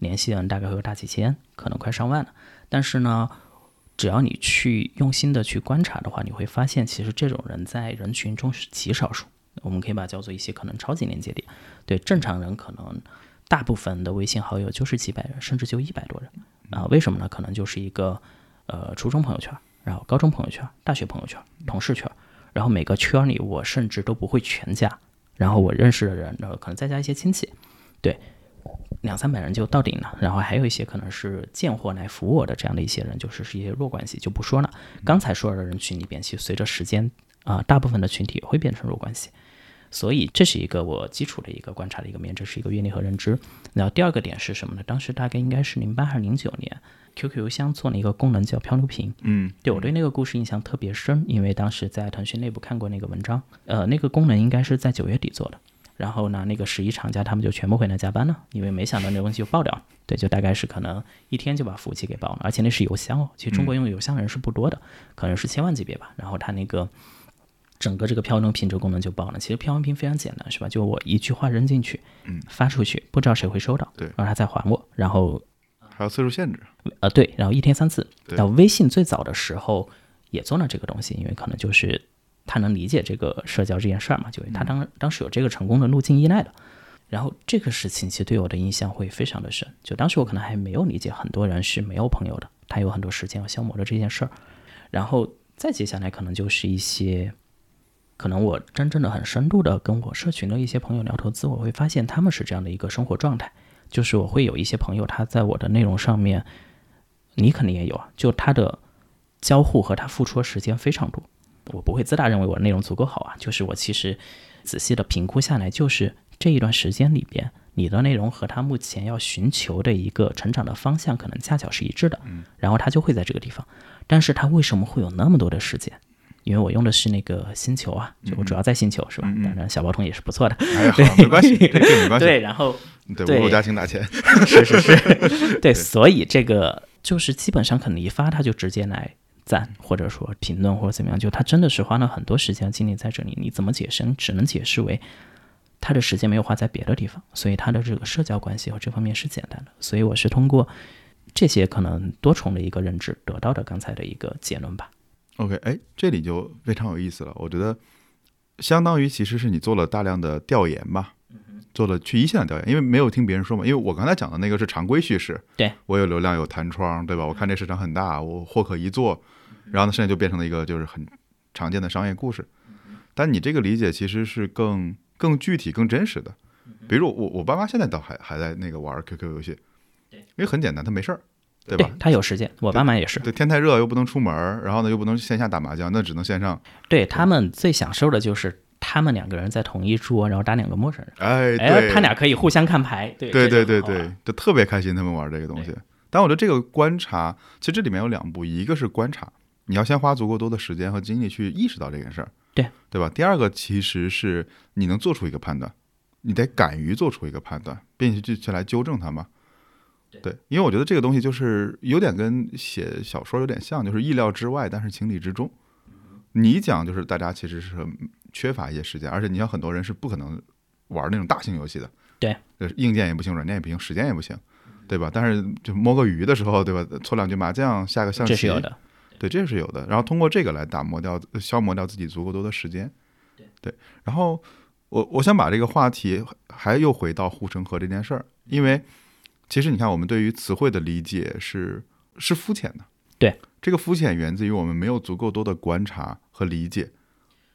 联系人大概会有大几千，可能快上万了，但是呢。只要你去用心的去观察的话，你会发现，其实这种人在人群中是极少数。我们可以把它叫做一些可能超级连接点。对正常人，可能大部分的微信好友就是几百人，甚至就一百多人啊？为什么呢？可能就是一个呃初中朋友圈，然后高中朋友圈、大学朋友圈、同事圈，然后每个圈里我甚至都不会全加，然后我认识的人，然后可能再加一些亲戚，对。两三百人就到顶了，然后还有一些可能是贱货来服我的这样的一些人，就是是一些弱关系，就不说了。刚才说的人群里边，其实随着时间啊，大部分的群体也会变成弱关系，所以这是一个我基础的一个观察的一个面，这是一个阅历和认知。然后第二个点是什么呢？当时大概应该是零八还是零九年，QQ 邮箱做了一个功能叫漂流瓶。嗯，对我对那个故事印象特别深，因为当时在腾讯内部看过那个文章，呃，那个功能应该是在九月底做的。然后呢，那个十一厂家他们就全部回来加班了，因为没想到那东西就爆掉了。对，就大概是可能一天就把服务器给爆了，而且那是邮箱哦。其实中国用邮箱的人是不多的，可能是千万级别吧。然后它那个整个这个漂流屏这个功能就爆了。其实漂流屏非常简单，是吧？就我一句话扔进去，嗯，发出去，不知道谁会收到，对，然后他再还我，然后还有次数限制，呃，对，然后一天三次。对然后微信最早的时候也做了这个东西，因为可能就是他能理解这个社交这件事儿嘛，就他当当时有这个成功的路径依赖的。然后这个事情其实对我的印象会非常的深，就当时我可能还没有理解很多人是没有朋友的，他有很多时间要消磨的这件事儿。然后再接下来可能就是一些，可能我真正的很深度的跟我社群的一些朋友聊投资，我会发现他们是这样的一个生活状态，就是我会有一些朋友他在我的内容上面，你肯定也有啊，就他的交互和他付出的时间非常多。我不会自大认为我的内容足够好啊，就是我其实仔细的评估下来，就是这一段时间里边，你的内容和他目前要寻求的一个成长的方向可能恰巧是一致的，然后他就会在这个地方。但是他为什么会有那么多的时间？因为我用的是那个星球啊，就我主要在星球是吧？当然小包通也是不错的。哎呀，好，没关系，这没关系。对，然后对，对我家请打钱。是是 是，对，所以这个就是基本上可能一发他就直接来赞，或者说评论或者怎么样，就他真的是花了很多时间精力在这里。你怎么解释？你只能解释为他的时间没有花在别的地方，所以他的这个社交关系和这方面是简单的。所以我是通过这些可能多重的一个认知得到的刚才的一个结论吧。OK，哎，这里就非常有意思了。我觉得，相当于其实是你做了大量的调研吧，做了去一线的调研，因为没有听别人说嘛。因为我刚才讲的那个是常规叙事，对我有流量有弹窗，对吧？我看这市场很大，我或可一做，然后呢，现在就变成了一个就是很常见的商业故事。但你这个理解其实是更更具体、更真实的。比如我我爸妈现在倒还还在那个玩 QQ 游戏，因为很简单，他没事儿，对吧？他有时间，我爸妈也是。对，天太热又不能出门，然后呢又不能线下打麻将，那只能线上。对他们最享受的就是他们两个人在同一桌，然后打两个陌生人，哎，哎，对，他俩可以互相看牌，对对对对对，就特别开心，他们玩这个东西。但我觉得这个观察，其实这里面有两步，一个是观察，你要先花足够多的时间和精力去意识到这件事儿，对对吧？第二个其实是你能做出一个判断，你得敢于做出一个判断，并且去去来纠正它嘛。对，因为我觉得这个东西就是有点跟写小说有点像，就是意料之外，但是情理之中。你讲就是大家其实是很缺乏一些时间，而且你像很多人是不可能玩那种大型游戏的，对，就是硬件也不行，软件也不行，时间也不行，对吧？但是就摸个鱼的时候，对吧？搓两局麻将，下个象棋，这是有的。对，这是有的。然后通过这个来打磨掉、消磨掉自己足够多的时间。对，然后我我想把这个话题还又回到护城河这件事儿，因为其实你看，我们对于词汇的理解是是肤浅的。对，这个肤浅源自于我们没有足够多的观察和理解。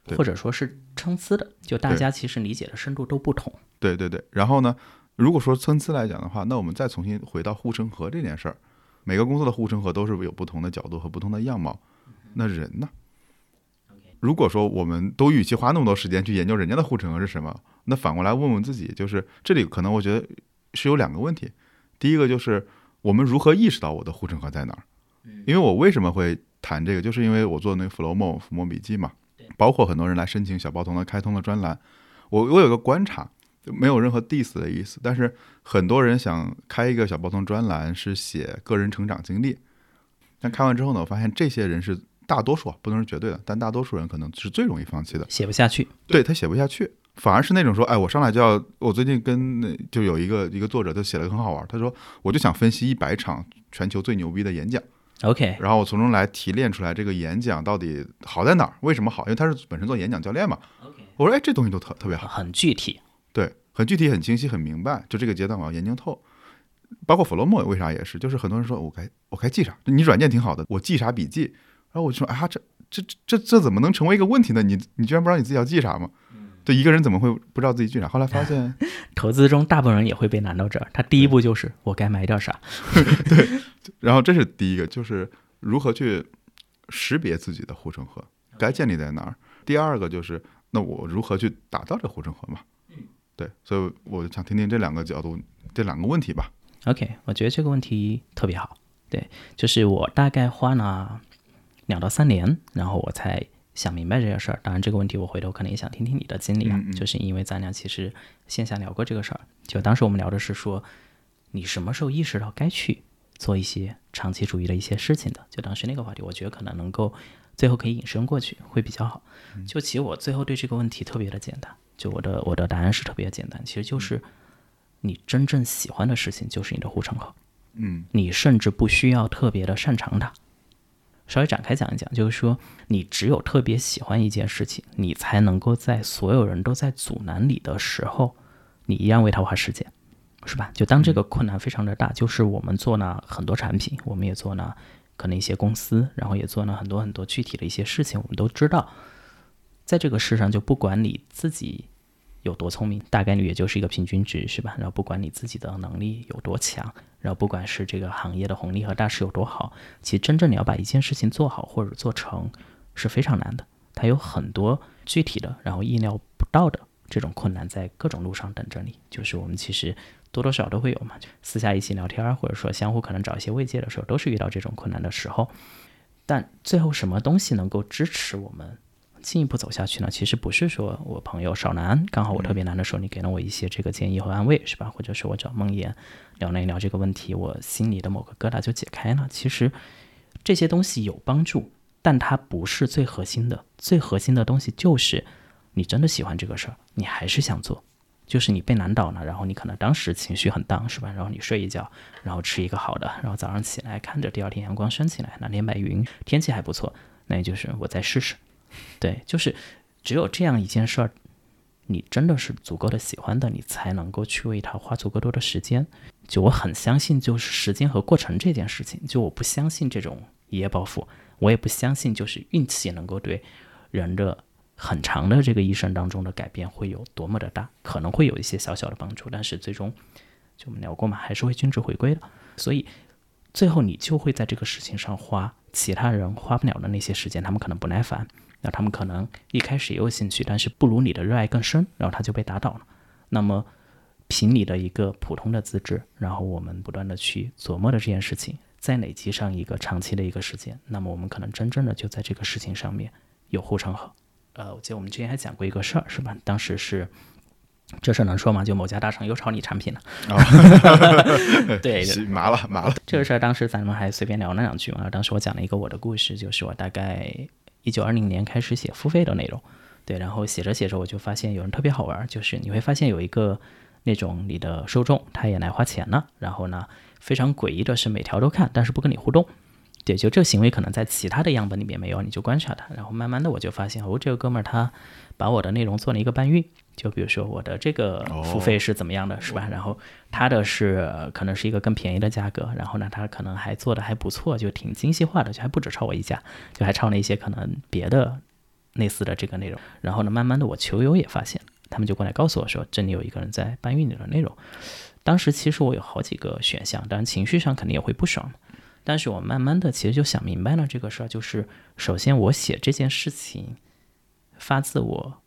对或者说是参差的，就大家其实理解的深度都不同。对对对，然后呢，如果说参差来讲的话，那我们再重新回到护城河这件事儿，每个公司的护城河都是有不同的角度和不同的样貌。那人呢？如果说我们都与其花那么多时间去研究人家的护城河是什么，那反过来问问自己，就是这里可能我觉得是有两个问题。第一个就是我们如何意识到我的护城河在哪儿？因为我为什么会谈这个，就是因为我做那个 Flowmo 抚摸笔记嘛，包括很多人来申请小报童的开通的专栏，我我有个观察，没有任何 diss 的意思，但是很多人想开一个小报童专栏是写个人成长经历，但开完之后呢，我发现这些人是大多数啊，不能是绝对的，但大多数人可能是最容易放弃的。写不下去，对他写不下去，反而是那种说，哎，我上来就要，我最近跟那就有一个一个作者，就写了个很好玩，他说我就想分析一百场全球最牛逼的演讲，OK，然后我从中来提炼出来这个演讲到底好在哪儿，为什么好？因为他是本身做演讲教练嘛。OK，我说，哎，这东西都特特别好，很具体。对，很具体、很清晰、很明白。就这个阶段我要研究透。包括 Flowmo 为啥也是，就是很多人说我该我该记啥？你软件挺好的，我记啥笔记？然后我就说，啊，这这这这这怎么能成为一个问题呢？你你居然不知道你自己要记啥吗？对，一个人怎么会不知道自己记啥？后来发现，投资中大部分人也会被难到这儿，他第一步就是我该买点啥。然后这是第一个，就是如何去识别自己的护城河该建立在哪儿。第二个就是，那我如何去打造这个护城河嘛？对，所以我想听听这两个角度，这两个问题吧。OK，我觉得这个问题特别好。对，就是我大概花了两到三年，然后我才想明白这个事儿。当然，这个问题我回头可能也想听听你的经历啊，嗯嗯就是因为咱俩其实线下聊过这个事儿。就当时我们聊的是说，你什么时候意识到该去做一些长期主义的一些事情的？就当时那个话题，我觉得可能能够最后可以引申过去，会比较好。就其实我最后对这个问题特别的简单，就我的我的答案是特别简单，其实就是你真正喜欢的事情就是你的护城河。嗯，你甚至不需要特别的擅长它。稍微展开讲一讲，就是说，你只有特别喜欢一件事情，你才能够在所有人都在阻拦你的时候，你一样为它花时间，是吧？就当这个困难非常的大，就是我们做了很多产品，我们也做了可能一些公司，然后也做了很多很多具体的一些事情，我们都知道，在这个世上，就不管你自己。有多聪明，大概率也就是一个平均值，是吧？然后不管你自己的能力有多强，然后不管是这个行业的红利和大势有多好，其实真正你要把一件事情做好或者做成是非常难的。它有很多具体的，然后意料不到的这种困难在各种路上等着你。就是我们其实多多少少都会有嘛，就私下一起聊天，或者说相互可能找一些慰藉的时候，都是遇到这种困难的时候。但最后什么东西能够支持我们？进一步走下去呢，其实不是说我朋友少难，刚好我特别难的时候，你给了我一些这个建议和安慰，是吧？或者是我找梦妍聊了一聊这个问题，我心里的某个疙瘩就解开了。其实这些东西有帮助，但它不是最核心的。最核心的东西就是你真的喜欢这个事儿，你还是想做。就是你被难倒了，然后你可能当时情绪很荡，是吧？然后你睡一觉，然后吃一个好的，然后早上起来看着第二天阳光升起来，蓝天白云，天气还不错，那也就是我再试试。对，就是只有这样一件事儿，你真的是足够的喜欢的，你才能够去为它花足够多的时间。就我很相信，就是时间和过程这件事情。就我不相信这种一夜暴富，我也不相信就是运气能够对人的很长的这个一生当中的改变会有多么的大。可能会有一些小小的帮助，但是最终就我们聊过嘛，还是会均值回归的。所以最后你就会在这个事情上花其他人花不了的那些时间，他们可能不耐烦。那他们可能一开始也有兴趣，但是不如你的热爱更深，然后他就被打倒了。那么，凭你的一个普通的资质，然后我们不断的去琢磨的这件事情，再累积上一个长期的一个时间，那么我们可能真正的就在这个事情上面有护城河。呃，我记得我们之前还讲过一个事儿，是吧？当时是这事儿能说吗？就某家大厂又抄你产品了。对，麻了麻了。这个事儿当时咱们还随便聊了两句嘛。当时我讲了一个我的故事，就是我大概。一九二零年开始写付费的内容，对，然后写着写着我就发现有人特别好玩，就是你会发现有一个那种你的受众他也来花钱了，然后呢非常诡异的是每条都看，但是不跟你互动，对，就这个行为可能在其他的样本里面没有，你就观察它，然后慢慢的我就发现哦这个哥们儿他把我的内容做了一个搬运。就比如说我的这个付费是怎么样的，是吧？然后他的是可能是一个更便宜的价格，然后呢，他可能还做的还不错，就挺精细化的，就还不止抄我一家，就还抄了一些可能别的类似的这个内容。然后呢，慢慢的我球友也发现，他们就过来告诉我说，这里有一个人在搬运你的内容。当时其实我有好几个选项，当然情绪上肯定也会不爽，但是我慢慢的其实就想明白了这个事儿，就是首先我写这件事情发自我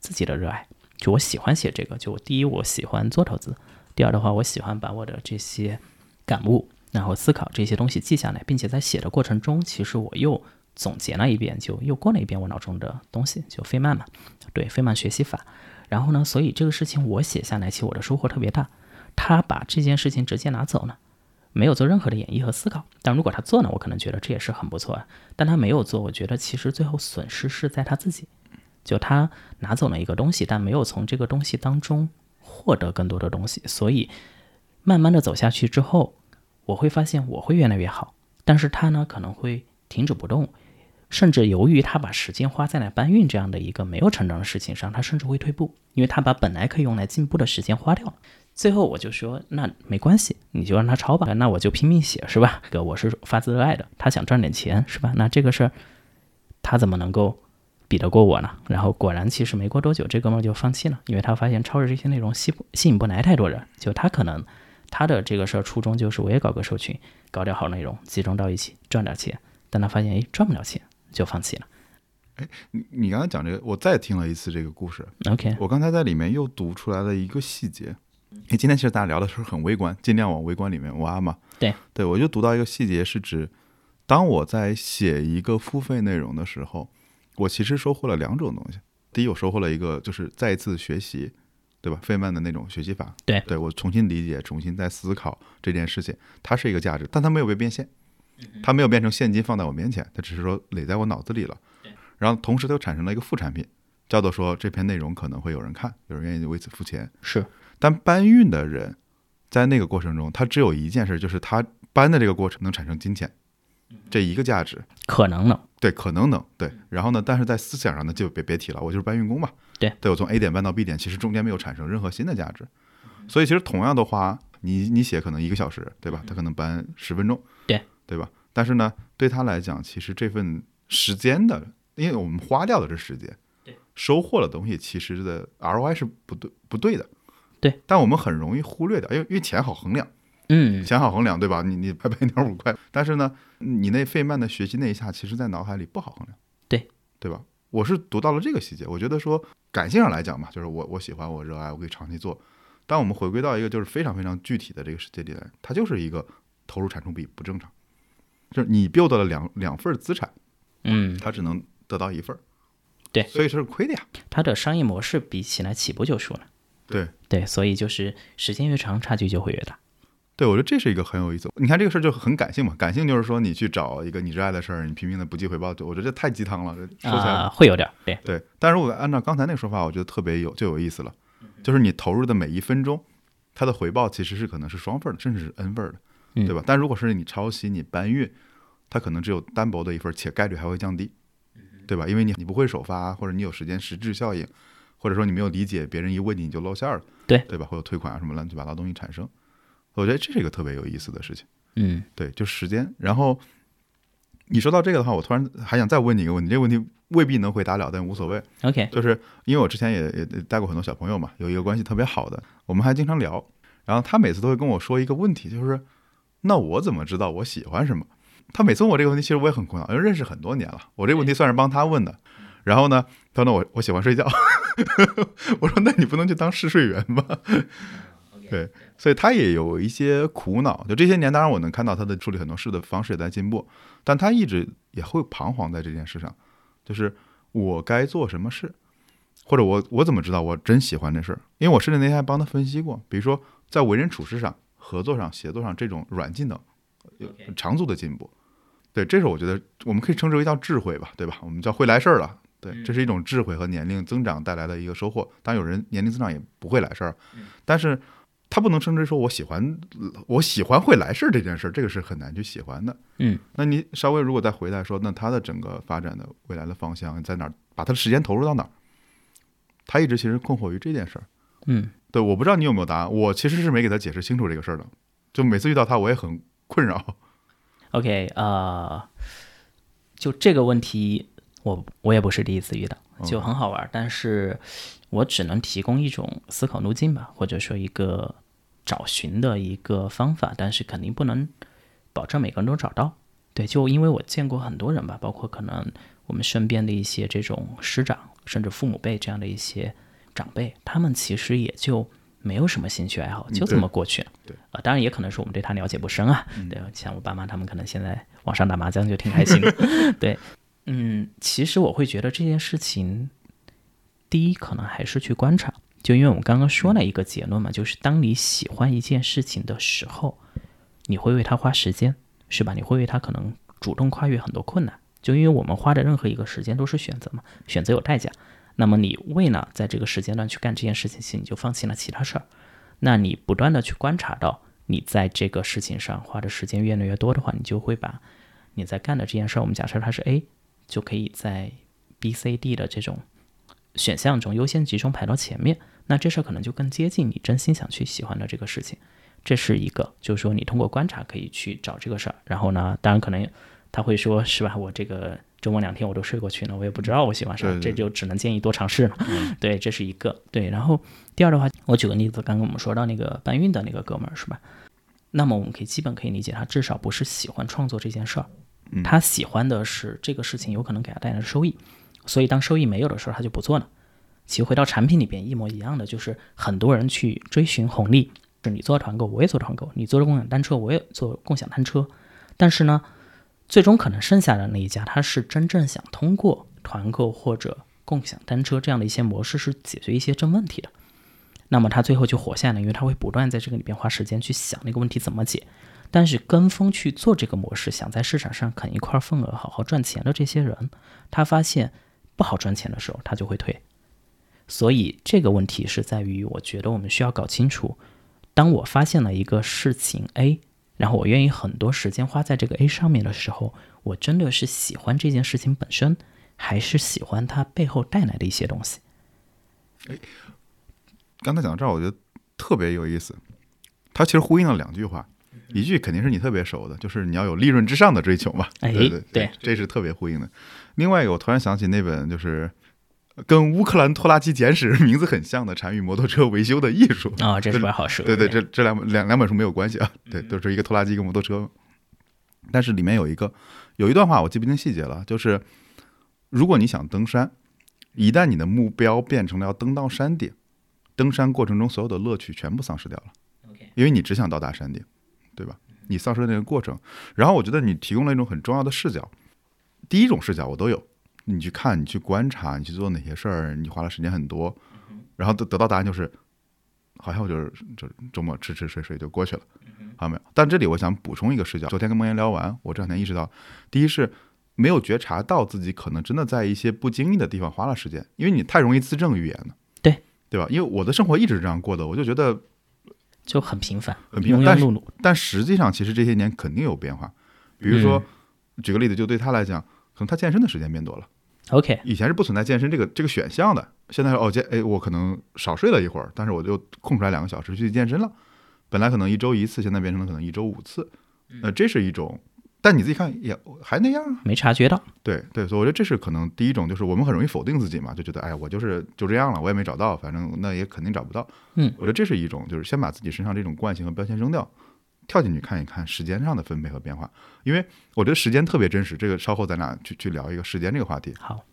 自己的热爱。就我喜欢写这个，就第一我喜欢做投资，第二的话我喜欢把我的这些感悟，然后思考这些东西记下来，并且在写的过程中，其实我又总结了一遍，就又过了一遍我脑中的东西，就费曼嘛，对费曼学习法。然后呢，所以这个事情我写下来，其实我的收获特别大。他把这件事情直接拿走了，没有做任何的演绎和思考。但如果他做呢，我可能觉得这也是很不错啊。但他没有做，我觉得其实最后损失是在他自己。就他拿走了一个东西，但没有从这个东西当中获得更多的东西，所以慢慢的走下去之后，我会发现我会越来越好，但是他呢可能会停止不动，甚至由于他把时间花在了搬运这样的一个没有成长的事情上，他甚至会退步，因为他把本来可以用来进步的时间花掉了。最后我就说，那没关系，你就让他抄吧，那我就拼命写，是吧？这个我是发自热爱的，他想赚点钱，是吧？那这个事儿他怎么能够？比得过我呢，然后果然，其实没过多久，这哥们儿就放弃了，因为他发现抄着这些内容吸不吸引不来太多人。就他可能他的这个事儿初衷就是我也搞个社群，搞点好内容，集中到一起赚点钱。但他发现哎赚不了钱，就放弃了。哎，你你刚才讲这个，我再听了一次这个故事。OK，我刚才在里面又读出来了一个细节。哎，今天其实大家聊的是很微观，尽量往微观里面挖嘛。对对，我就读到一个细节，是指当我在写一个付费内容的时候。我其实收获了两种东西。第一，我收获了一个就是再次学习对吧？费曼的那种学习法，对对我重新理解、重新再思考这件事情，它是一个价值，但它没有被变现，它没有变成现金放在我面前，它只是说垒在我脑子里了。然后同时它又产生了一个副产品，叫做说这篇内容可能会有人看，有人愿意为此付钱。是，但搬运的人在那个过程中，他只有一件事，就是他搬的这个过程能产生金钱，这一个价值。可能能？对，可能能对。然后呢，但是在思想上呢，就别别提了，我就是搬运工嘛。对，对我从 A 点搬到 B 点，其实中间没有产生任何新的价值。所以其实同样的话，你你写可能一个小时，对吧？他可能搬十分钟，对对吧？但是呢，对他来讲，其实这份时间的，因为我们花掉的是时间，对，收获的东西其实的 ROI 是不对不对的，对。但我们很容易忽略掉，因为因为钱好衡量。嗯，钱好衡量，对吧？你 你拍拍一点五块，但是呢，你那费曼的学习那一下，其实在脑海里不好衡量，对对吧？我是读到了这个细节，我觉得说感性上来讲嘛，就是我我喜欢，我热爱，我可以长期做。当我们回归到一个就是非常非常具体的这个世界里来，它就是一个投入产出比不正常，就是你 build 了两两份资产，嗯，它只能得到一份儿，对所以是亏的呀。它的商业模式比起来起步就输了。对对，所以就是时间越长，差距就会越大。对，我觉得这是一个很有意思。你看这个事儿就很感性嘛，感性就是说你去找一个你热爱的事儿，你拼命的不计回报，我觉得这太鸡汤了，说起来啊、会有点儿对，对，但如果按照刚才那个说法，我觉得特别有就有意思了，就是你投入的每一分钟，它的回报其实是可能是双份儿的，甚至是 n 份儿的，嗯对吧？但如果是你抄袭、你搬运，它可能只有单薄的一份儿，且概率还会降低，对吧？因为你你不会首发，或者你有时间实质效应，或者说你没有理解，别人一问你你就露馅儿了，对对吧？会有退款啊什么乱七八糟东西产生，我觉得这是一个特别有意思的事情。嗯对，就时间。然后你说到这个的话，我突然还想再问你一个问题，这个问题未必能回答了，但无所谓。，OK，就是因为我之前也也也带过很多小朋友嘛，有一个关系特别好的，我们还经常聊。然后他每次都会跟我说一个问题，就是那我怎么知道我喜欢什么？他每次问我这个问题，其实我也很苦恼，因为认识很多年了，我这个问题算是帮他问的。然后呢，他说那我我喜欢睡觉，我说那你不能去当试睡员吧？对，所以他也有一些苦恼。就这些年，当然我能看到他的处理很多事的方式也在进步，但他一直也会彷徨在这件事上，就是我该做什么事，或者我我怎么知道我真喜欢这事儿？因为我甚至那天还帮他分析过，比如说在为人处事上、合作上、协作上这种软技能有长足的进步。对，这是我觉得我们可以称之为叫智慧吧，对吧？我们叫会来事儿了。对，这是一种智慧和年龄增长带来的一个收获。当然，有人年龄增长也不会来事儿，但是他不能称之说我喜欢我喜欢会来事儿这件事儿，这个是很难去喜欢的。嗯，那你稍微如果再回来说，那他的整个发展的未来的方向在哪儿？把他的时间投入到哪儿？他一直其实困惑于这件事儿。嗯对，我不知道你有没有答案，我其实是没给他解释清楚这个事儿的。就每次遇到他，我也很困扰。，OK，呃，就这个问题，我我也不是第一次遇到，就很好玩儿，但是我只能提供一种思考路径吧，或者说一个找寻的一个方法，但是肯定不能保证每个人都找到。对，就因为我见过很多人吧，包括可能我们身边的一些这种师长，甚至父母辈这样的一些长辈，他们其实也就没有什么兴趣爱好，就这么过去了。对，呃，当然也可能是我们对他了解不深啊。对，像我爸妈他们可能现在网上打麻将就挺开心的。对，嗯，其实我会觉得这件事情，第一可能还是去观察，就因为我们刚刚说了一个结论嘛，就是当你喜欢一件事情的时候，你会为它花时间，是吧？你会为它可能主动跨越很多困难，就因为我们花的任何一个时间都是选择嘛，选择有代价。那么你为了在这个时间段去干这件事情，其实你就放弃了其他事儿。那你不断的去观察到你在这个事情上花的时间越来越多的话，你就会把你在干的这件事儿，我们假设它是 A，就可以在 B、C、D 的这种选项中优先集中排到前面。那这事儿可能就更接近你真心想去喜欢的这个事情。这是一个，就是说你通过观察可以去找这个事儿。然后呢，当然可能他会说，是吧？我这个周末两天我都睡过去了，我也不知道我喜欢啥，这就只能建议多尝试了。对，这是一个。对，然后第二的话，我举个例子，刚刚我们说到那个搬运的那个哥们儿，是吧？那么我们可以基本可以理解，他至少不是喜欢创作这件事儿，他喜欢的是这个事情有可能给他带来的收益，所以当收益没有的时候，他就不做了。其实回到产品里边一模一样的，就是很多人去追寻红利，是你做团购，我也做团购，你做共享单车，我也做共享单车，但是呢，最终可能剩下的那一家，他是真正想通过团购或者共享单车这样的一些模式，是解决一些真问题的。那么他最后就活下来，因为他会不断在这个里边花时间去想那个问题怎么解。但是跟风去做这个模式，想在市场上啃一块份额，好好赚钱的这些人，他发现不好赚钱的时候，他就会退。所以这个问题是在于，我觉得我们需要搞清楚，当我发现了一个事情 A，然后我愿意很多时间花在这个 A 上面的时候，我真的是喜欢这件事情本身，还是喜欢它背后带来的一些东西？哎，刚才讲到这儿，我觉得特别有意思，它其实呼应了两句话。一句肯定是你特别熟的，就是你要有利润之上的追求嘛。哎，对对对，这是特别呼应的。另外一个，我突然想起那本就是跟乌克兰拖拉机简史名字很像的《产与摩托车维修的艺术》啊，这是本好书。对对，这这两两两本书没有关系啊，对，都是一个拖拉机，一个摩托车。但是里面有一个有一段话，我记不清细节了，就是如果你想登山，一旦你的目标变成了要登到山顶，登山过程中所有的乐趣全部丧失掉了。因为你只想到达山顶。对吧？你丧失的那个过程，然后我觉得你提供了一种很重要的视角。第一种视角我都有，你去看，你去观察，你去做哪些事儿，你花了时间很多，然后得得到答案就是，好像我就是就周末吃吃睡睡就过去了，好没有？但这里我想补充一个视角。昨天跟梦妍聊完，我这两天意识到，第一是没有觉察到自己可能真的在一些不经意的地方花了时间，因为你太容易自证预言了，对对吧？因为我的生活一直是这样过的，我就觉得。就很频繁，很平凡，但但实际上，其实这些年肯定有变化。比如说，举个例子，就对他来讲，可能他健身的时间变多了。OK，以前是不存在健身这个这个选项的，现在哦健哎，我可能少睡了一会儿，但是我就空出来两个小时去健身了。本来可能一周一次，现在变成了可能一周五次。呃，这是一种。但你自己看也还那样啊，没察觉到。对对，所以我觉得这是可能第一种，就是我们很容易否定自己嘛，就觉得哎，我就是就这样了，我也没找到，反正那也肯定找不到。嗯，我觉得这是一种，就是先把自己身上这种惯性和标签扔掉，跳进去看一看时间上的分配和变化，因为我觉得时间特别真实。这个稍后咱俩去去聊一个时间这个话题。好，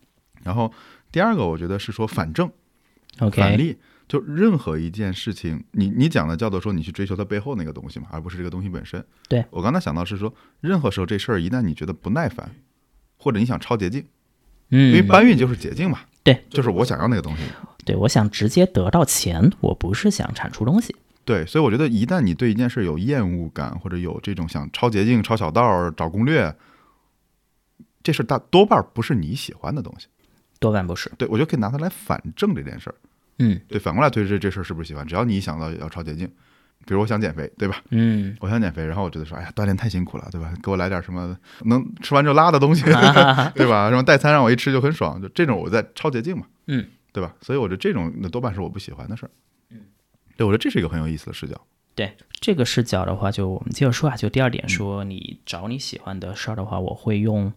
然后第二个我觉得是说反正反例。就任何一件事情，你你讲的叫做说你去追求它背后那个东西嘛，而不是这个东西本身。对我刚才想到是说，任何时候这事儿一旦你觉得不耐烦，或者你想抄捷径，嗯，因为搬运就是捷径嘛。对，就是我想要那个东西。对，我想直接得到钱，我不是想产出东西。对，所以我觉得一旦你对一件事有厌恶感，或者有这种想抄捷径、抄小道、找攻略，这事大多半不是你喜欢的东西。多半不是。对，我就可以拿它来反证这件事儿。嗯，对，反过来推这这事儿是不是喜欢？只要你一想到要抄捷径，比如我想减肥，对吧？嗯，我想减肥，然后我觉得说，哎呀，锻炼太辛苦了，对吧？给我来点什么能吃完就拉的东西，对吧？什么代餐让我一吃就很爽，就这种我在抄捷径嘛，嗯，对吧？所以我觉得这种那多半是我不喜欢的事儿。嗯，对，我觉得这是一个很有意思的视角。对这个视角的话，就我们接着说啊，就第二点说，你找你喜欢的事儿的话，我会用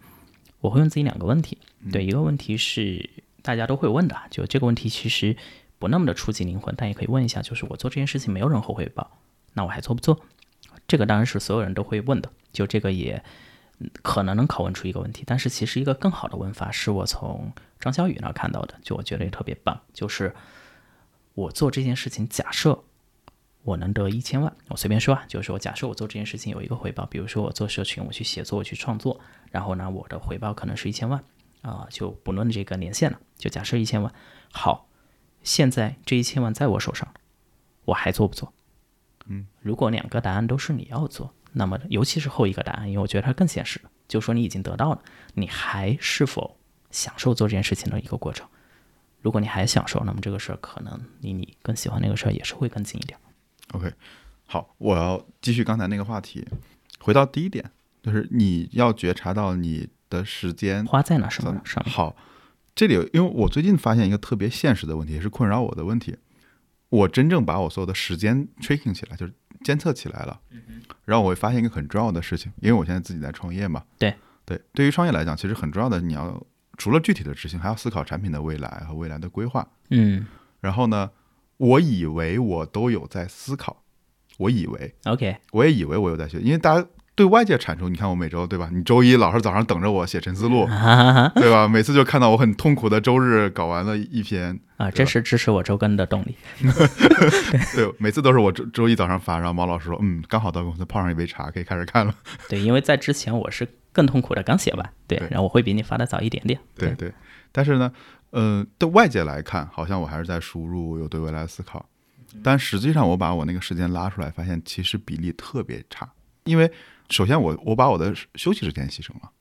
我会用自己两个问题。对，一个问题是大家都会问的，就这个问题其实。不那么的触及灵魂，但也可以问一下，就是我做这件事情没有任何回报，那我还做不做？这个当然是所有人都会问的，就这个也可能能拷问出一个问题。但是其实一个更好的问法是我从张小雨那看到的，就我觉得也特别棒，就是我做这件事情，假设我能得一千万，我随便说啊，就是说假设我做这件事情有一个回报，比如说我做社群，我去写作，我去创作，然后呢，我的回报可能是一千万啊，就不论这个年限了，就假设一千万，好。现在这一千万在我手上，我还做不做？嗯，如果两个答案都是你要做，那么尤其是后一个答案，因为我觉得它更现实，就说你已经得到了，你还是否享受做这件事情的一个过程？如果你还享受，那么这个事儿可能离你更喜欢那个事儿也是会更近一点。OK，好，我要继续刚才那个话题，回到第一点，就是你要觉察到你的时间花在哪什么上面。好。这里，因为我最近发现一个特别现实的问题，也是困扰我的问题。我真正把我所有的时间 tracking 起来，就是监测起来了。然后我会发现一个很重要的事情，因为我现在自己在创业嘛。对对，对于创业来讲，其实很重要的，你要除了具体的执行，还要思考产品的未来和未来的规划。嗯。然后呢，我以为我都有在思考，我以为 OK，我也以为我有在学，因为大家。对外界产出，你看我每周对吧？你周一老是早上等着我写陈思路，对吧？每次就看到我很痛苦的周日搞完了一篇啊，这是支持我周更的动力。对，每次都是我周周一早上发，然后毛老师说，嗯，刚好到公司泡上一杯茶，可以开始看了。对，因为在之前我是更痛苦的，刚写完。对，然后我会比你发的早一点点。对对，但是呢，呃，对外界来看，好像我还是在输入，有对未来的思考。但实际上我把我那个时间拉出来，发现其实比例特别差。因为首先我我把我的休息时间牺牲了，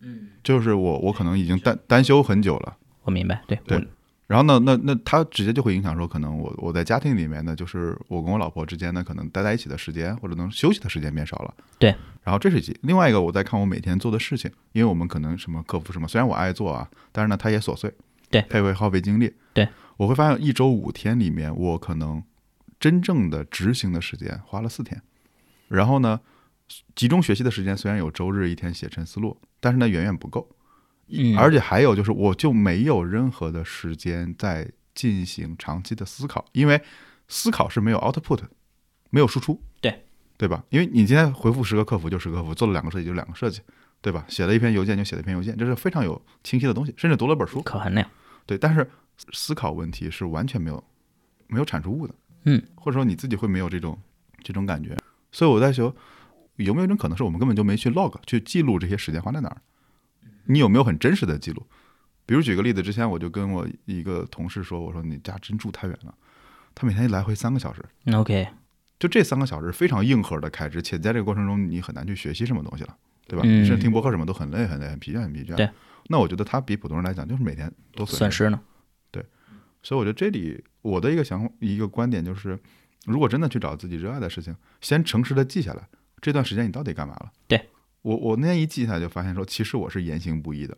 嗯，就是我我可能已经单单休很久了。我明白，对对。然后呢，那那他直接就会影响说，可能我我在家庭里面呢，就是我跟我老婆之间呢，可能待在一起的时间或者能休息的时间变少了。对。然后这是一，另外一个我在看我每天做的事情，因为我们可能什么客服什么，虽然我爱做啊，但是呢，它也琐碎。对。它也会耗费精力。对。我会发现一周五天里面，我可能真正的执行的时间花了四天，然后呢，集中学习的时间虽然有周日一天写成思路，但是呢远远不够。嗯。而且还有就是，我就没有任何的时间在。进行长期的思考，因为思考是没有 output，没有输出，对对吧？因为你今天回复十个客服就十个客服，做了两个设计就两个设计，对吧？写了一篇邮件就写了一篇邮件，这是非常有清晰的东西，甚至读了本书，可衡量。对，但是思考问题是完全没有没有产出物的，嗯，或者说你自己会没有这种这种感觉。所以我在说，有没有一种可能是我们根本就没去 log 去记录这些时间花在哪儿？你有没有很真实的记录？比如举个例子，之前我就跟我一个同事说：“我说你家真住太远了，他每天来回三个小时。”OK，就这三个小时非常硬核的开支，且在这个过程中你很难去学习什么东西了，对吧？你甚至听播客什么都很累很累，很疲倦很疲倦。对，那我觉得他比普通人来讲，就是每天都损失呢。对，所以我觉得这里我的一个想一个观点就是，如果真的去找自己热爱的事情，先诚实的记下来，这段时间你到底干嘛了？对我我那天一记下来，就发现说，其实我是言行不一的。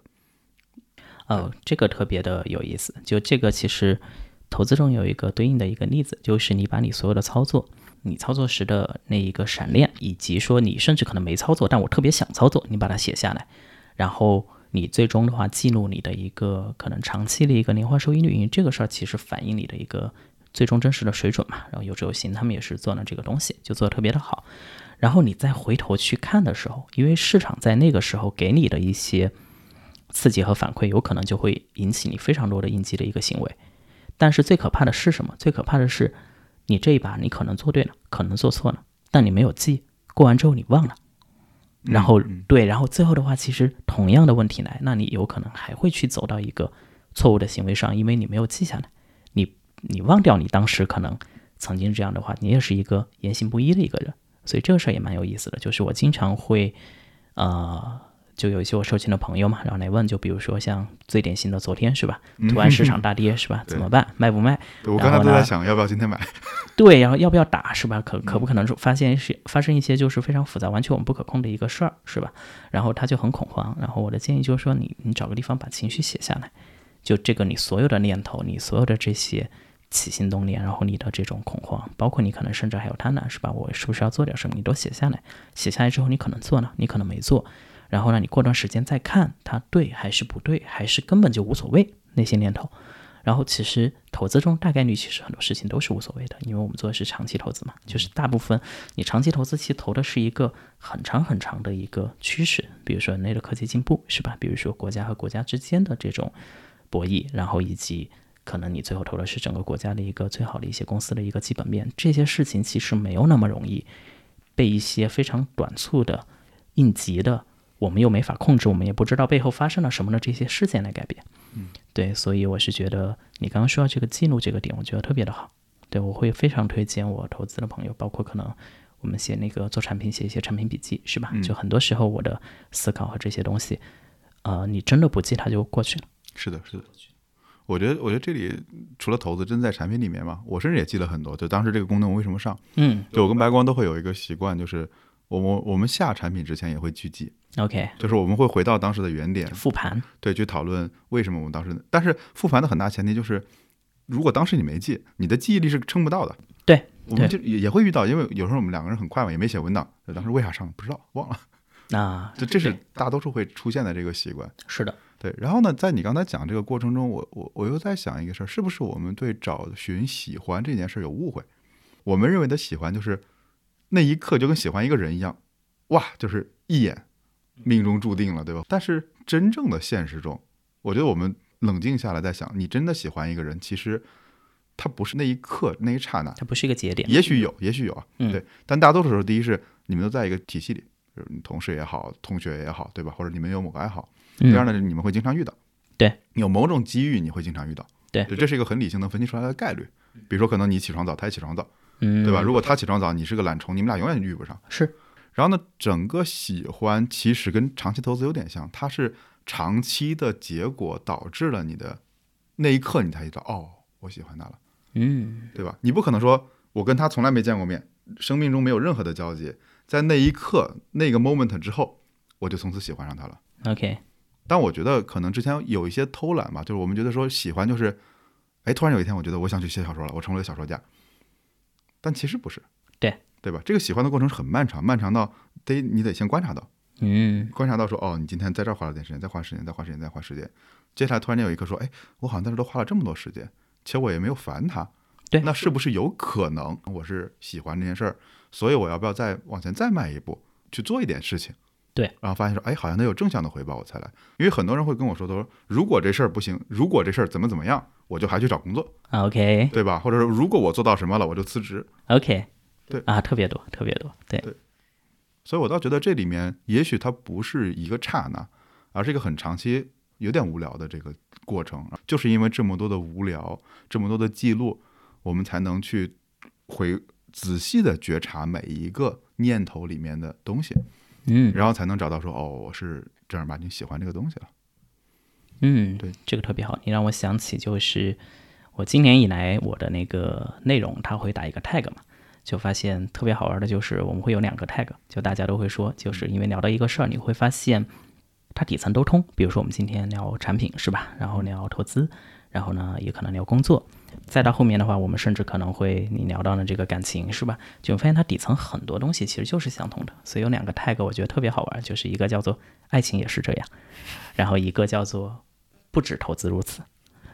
哦，这个特别的有意思。就这个，其实投资中有一个对应的一个例子，就是你把你所有的操作，你操作时的那一个闪恋，以及说你甚至可能没操作，但我特别想操作，你把它写下来，然后你最终的话记录你的一个可能长期的一个年化收益率，因为这个事儿其实反映你的一个最终真实的水准嘛。然后有志有行他们也是做了这个东西，就做的特别的好。然后你再回头去看的时候，因为市场在那个时候给你的一些。刺激和反馈有可能就会引起你非常多的应激的一个行为，但是最可怕的是什么？最可怕的是，你这一把你可能做对了，可能做错了，但你没有记，过完之后你忘了，然后对，然后最后的话，其实同样的问题来，那你有可能还会去走到一个错误的行为上，因为你没有记下来，你你忘掉你当时可能曾经这样的话，你也是一个言行不一的一个人，所以这个事儿也蛮有意思的，就是我经常会，呃。就有一些我收钱的朋友嘛，然后来问，就比如说像最典型的昨天是吧？突然市场 大跌是吧？怎么办？卖不卖？我刚才都在想要不要今天买。对，然后要不要打是吧？可可不可能发现是发生一些就是非常复杂、完全我们不可控的一个事儿是吧？然后他就很恐慌。然后我的建议就是说，你你找个地方把情绪写下来，就这个你所有的念头，你所有的这些起心动念，然后你的这种恐慌，包括你可能甚至还有贪婪是吧？我是不是要做点什么？你都写下来。写下来之后，你可能做呢，你可能没做。然后呢，你过段时间再看它对还是不对，还是根本就无所谓那些念头。然后其实投资中大概率其实很多事情都是无所谓的，因为我们做的是长期投资嘛，就是大部分你长期投资其实投的是一个很长很长的一个趋势，比如说人类的科技进步是吧？比如说国家和国家之间的这种博弈，然后以及可能你最后投的是整个国家的一个最好的一些公司的一个基本面，这些事情其实没有那么容易被一些非常短促的应急的。我们又没法控制，我们也不知道背后发生了什么的这些事件来改变。嗯，对，所以我是觉得你刚刚说到这个记录这个点，我觉得特别的好。对我会非常推荐我投资的朋友，包括可能我们写那个做产品写一些产品笔记，是吧？就很多时候我的思考和这些东西，呃，你真的不记它就过去了。是的，是的。我觉得，我觉得这里除了投资，真在产品里面嘛，我甚至也记了很多。就当时这个功能我为什么上？嗯，就我跟白光都会有一个习惯，就是我们我们下产品之前也会去记。OK，就是我们会回到当时的原点复盘，对，去讨论为什么我们当时。但是复盘的很大前提就是，如果当时你没记，你的记忆力是撑不到的。对，我们就也也会遇到，因为有时候我们两个人很快嘛，也没写文档，当时为啥上不知道忘了。啊，这这是大多数会出现的这个习惯。是的，对。然后呢，在你刚才讲这个过程中，我我我又在想一个事儿，是不是我们对找寻喜欢这件事有误会？我们认为的喜欢就是那一刻就跟喜欢一个人一样，哇，就是一眼。命中注定了，对吧？但是真正的现实中，我觉得我们冷静下来再想，你真的喜欢一个人，其实他不是那一刻那一刹那，他不是一个节点。也许有，也许有啊，对。但大多数时候，第一是你们都在一个体系里，就是同事也好，同学也好，对吧？或者你们有某个爱好。第二呢，你们会经常遇到，对，有某种机遇你会经常遇到，对，这是一个很理性能分析出来的概率。比如说可能你起床早，他也起床早，嗯，对吧？如果他起床早，你是个懒虫，你们俩永远遇不上。是，然后呢，整个喜欢其实跟长期投资有点像，它是长期的结果导致了你的那一刻你才知道，哦，我喜欢他了，嗯对吧？你不可能说我跟他从来没见过面，生命中没有任何的交集，在那一刻那个 moment 之后，我就从此喜欢上他了。，OK，但我觉得可能之前有一些偷懒吧，就是我们觉得说喜欢就是，哎，突然有一天我觉得我想去写小说了，我成为了小说家，但其实不是，对。对吧？这个喜欢的过程是很漫长，漫长到得你得先观察到，嗯。观察到说哦，你今天在这儿花了点时间，再花时间，再花时间，再花时间，接下来突然间有一刻说，哎，我好像在这都花了这么多时间，且我也没有烦他，对。那是不是有可能我是喜欢这件事儿，所以我要不要再往前再迈一步去做一点事情？对，然后发现说，哎，好像得有正向的回报我才来，因为很多人会跟我说，都说如果这事儿不行，如果这事儿怎么怎么样，我就还去找工作，啊，OK。对吧？或者说如果我做到什么了，我就辞职。OK，对。啊，特别多，特别多，对，所以我倒觉得这里面也许它不是一个刹那，而是一个很长期、有点无聊的这个过程。就是因为这么多的无聊，这么多的记录，我们才能去回仔细的觉察每一个念头里面的东西，嗯然后才能找到说，哦，我是正儿八经喜欢这个东西了。嗯，对，这个特别好，你让我想起就是我今年以来我的那个内容，它会打一个 tag 嘛，就发现特别好玩的就是我们会有两个 tag，就大家都会说，就是因为聊到一个事儿，你会发现它底层都通。比如说我们今天聊产品是吧，然后聊投资，然后呢也可能聊工作，再到后面的话，我们甚至可能会你聊到了这个感情是吧，就发现它底层很多东西其实就是相同的。所以有两个 tag 我觉得特别好玩，就是一个叫做爱情也是这样，然后一个叫做不止投资如此。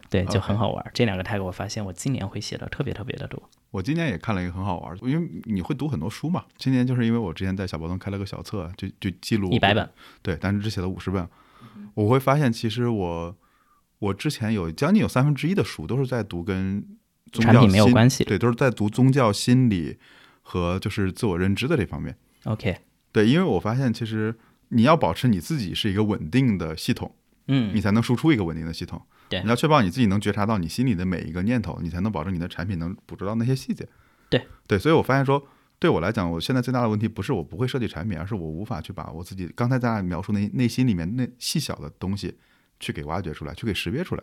对，就很好玩。这两个 tag 我发现我今年会写的特别特别的多。我今年也看了一个很好玩的，因为你会读很多书嘛。今年就是因为我之前在小包东开了个小册，就就记录一百本，对，但是只写了五十本。我会发现，其实我我之前有将近有三分之一的书都是在读跟宗教产品没有关系对，都是在读宗教心理和就是自我认知的这方面。OK，对，因为我发现其实你要保持你自己是一个稳定的系统，嗯你才能输出一个稳定的系统。对你要确保你自己能觉察到你心里的每一个念头，你才能保证你的产品能捕捉到那些细节。对对，所以我发现说，对我来讲，我现在最大的问题不是我不会设计产品，而是我无法去把我自己刚才咱俩描述那内心里面那细小的东西去给挖掘出来，去给识别出来。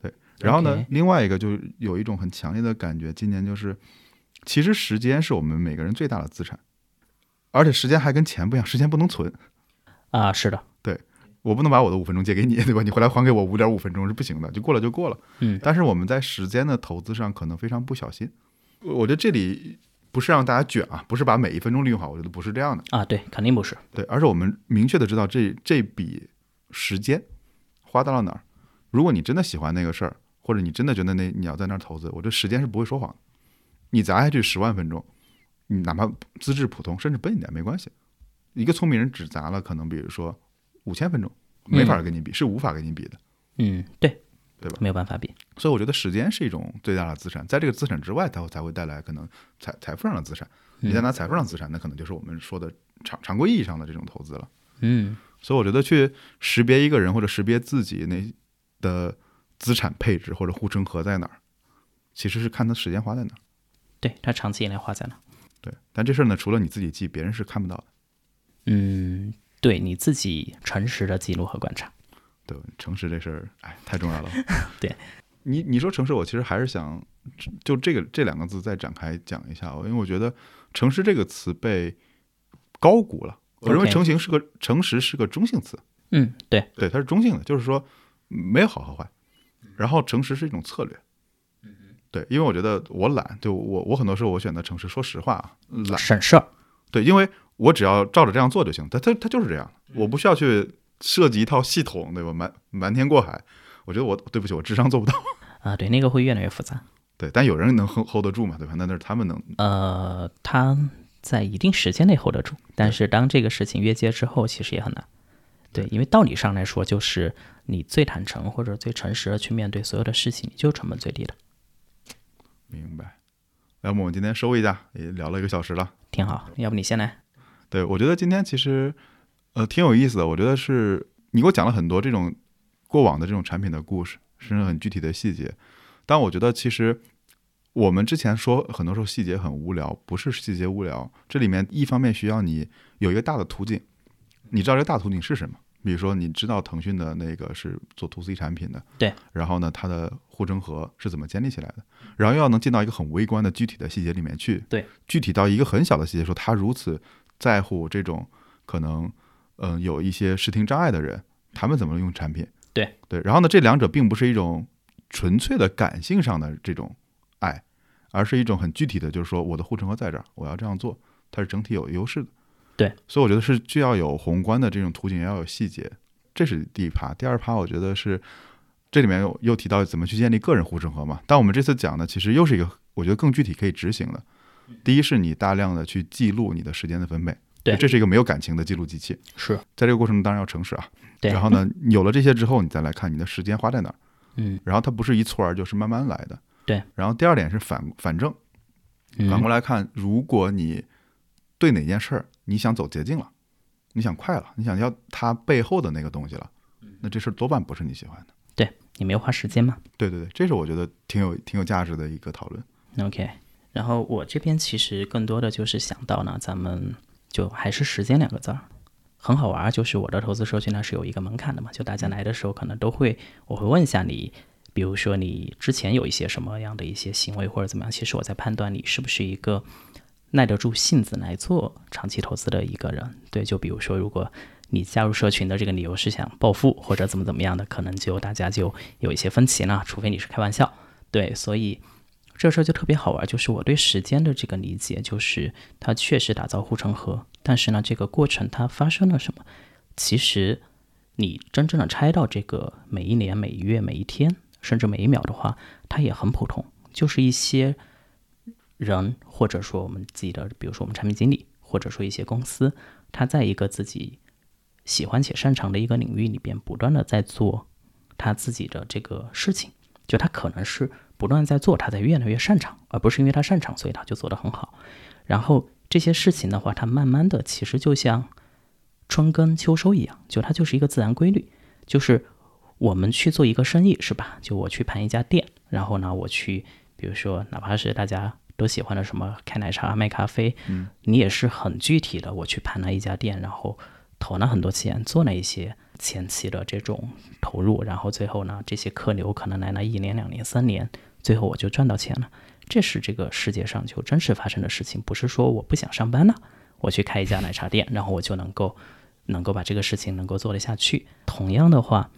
对，然后呢另外一个就是有一种很强烈的感觉，今年就是，其实时间是我们每个人最大的资产，而且时间还跟钱不一样，时间不能存。啊，是的，对我不能把我的五分钟借给你，对吧？你回来还给我五点五分钟是不行的，就过了就过了。嗯但是我们在时间的投资上可能非常不小心。我我觉得这里不是让大家卷啊，不是把每一分钟利用好，我觉得不是这样的。啊，对，肯定不是。对，而是我们明确的知道这这笔时间花到了哪儿。如果你真的喜欢那个事儿，或者你真的觉得那你要在那儿投资，我觉得时间是不会说谎的。你砸下去十万分钟，你哪怕资质普通，甚至笨一点没关系。一个聪明人只砸了可能比如说五千分钟，没法跟你比，是无法跟你比的。嗯，对，对吧没有办法比。所以我觉得时间是一种最大的资产，在这个资产之外，它会才会带来可能财财富上的资产。你再拿财富上的资产，那可能就是我们说的常常规意义上的这种投资了。嗯所以我觉得去识别一个人或者识别自己那的资产配置或者护城河在哪儿，其实是看他时间花在哪儿。对，它长期以来花在哪？对，但这事儿呢，除了你自己记，别人是看不到的。嗯，对你自己诚实的记录和观察。对，诚实这事儿，哎，太重要了。对，你你说诚实，我其实还是想就这个这两个字再展开讲一下，因为我觉得诚实这个词被高估了。我认为诚行是个诚实是个中性词，嗯，对，对，它是中性的，就是说没有好和坏。然后诚实是一种策略，对，因为我觉得我懒，就我我很多时候我选择诚实。说实话啊，懒，省事儿。对，因为我只要照着这样做就行，它它它就是这样，我不需要去设计一套系统，对吧？瞒瞒天过海，我觉得我对不起，我智商做不到。啊，对，那个会越来越复杂。对，但有人能 hold hold 得住嘛，对吧？那那是他们能，呃，它在一定时间内 hold 得住，但是当这个事情越界之后，其实也很难。对，因为道理上来说，就是你最坦诚或者最诚实的去面对所有的事情，你就成本最低的，明白。要么我们今天收一下，也聊了一个小时了。挺好。要不你先来？对，我觉得今天其实呃挺有意思的。我觉得是你给我讲了很多这种过往的这种产品的故事，甚至很具体的细节。但我觉得其实我们之前说很多时候细节很无聊，不是细节无聊，这里面一方面需要你有一个大的途径，你知道这个大途径是什么？比如说你知道腾讯的那个是做 to C 产品的，对，然后呢，它的护城河是怎么建立起来的？然后又要能进到一个很微观的具体的细节里面去，对，具体到一个很小的细节，说他如此在乎这种可能，嗯，有一些视听障碍的人，他们怎么用产品？对对，然后呢，这两者并不是一种纯粹的感性上的这种爱，而是一种很具体的，就是说我的护城河在这儿，我要这样做，它是整体有优势的。对，所以我觉得是既要有宏观的这种图景，也要有细节，这是第一趴。第二趴，我觉得是这里面又又提到怎么去建立个人护城河嘛。但我们这次讲的其实又是一个我觉得更具体可以执行的。第一是你大量的去记录你的时间的分配，对，这是一个没有感情的记录机器。是在这个过程中当然要诚实啊。对，然后呢，有了这些之后，你再来看你的时间花在哪儿。嗯，然后它不是一蹴而就，是慢慢来的。对。然后第二点是反反正，反过来看，如果你对哪件事儿你想走捷径了。你想快了，你想要它背后的那个东西了，那这事儿多半不是你喜欢的。对你没有花时间吗？对对对，这是我觉得挺有挺有价值的一个讨论。OK，然后我这边其实更多的就是想到呢，咱们就还是时间两个字儿，很好玩。就是我的投资社区呢是有一个门槛的嘛，就大家来的时候可能都会，我会问一下你，比如说你之前有一些什么样的一些行为或者怎么样，其实我在判断你是不是一个。耐得住性子来做长期投资的一个人，对，就比如说，如果你加入社群的这个理由是想暴富或者怎么怎么样的，可能就大家就有一些分歧了，除非你是开玩笑，对，所以这事儿就特别好玩，就是我对时间的这个理解，就是它确实打造护城河，但是呢，这个过程它发生了什么？其实你真正的拆到这个每一年、每一月、每一天，甚至每一秒的话，它也很普通，就是一些。人，或者说我们自己的，比如说我们产品经理，或者说一些公司，他在一个自己喜欢且擅长的一个领域里边，不断的在做他自己的这个事情。就他可能是不断在做，他在越来越擅长，而不是因为他擅长，所以他就做得很好。然后这些事情的话，它慢慢的其实就像春耕秋收一样，就它就是一个自然规律。就是我们去做一个生意，是吧？就我去盘一家店，然后呢，我去，比如说哪怕是大家。都喜欢的什么开奶茶卖咖啡，嗯，你也是很具体的。我去盘了一家店，然后投了很多钱，做了一些前期的这种投入，然后最后呢，这些客流可能来了一年、两年、三年，最后我就赚到钱了。这是这个世界上就真实发生的事情，不是说我不想上班了，我去开一家奶茶店，然后我就能够能够把这个事情能够做得下去。同样的话，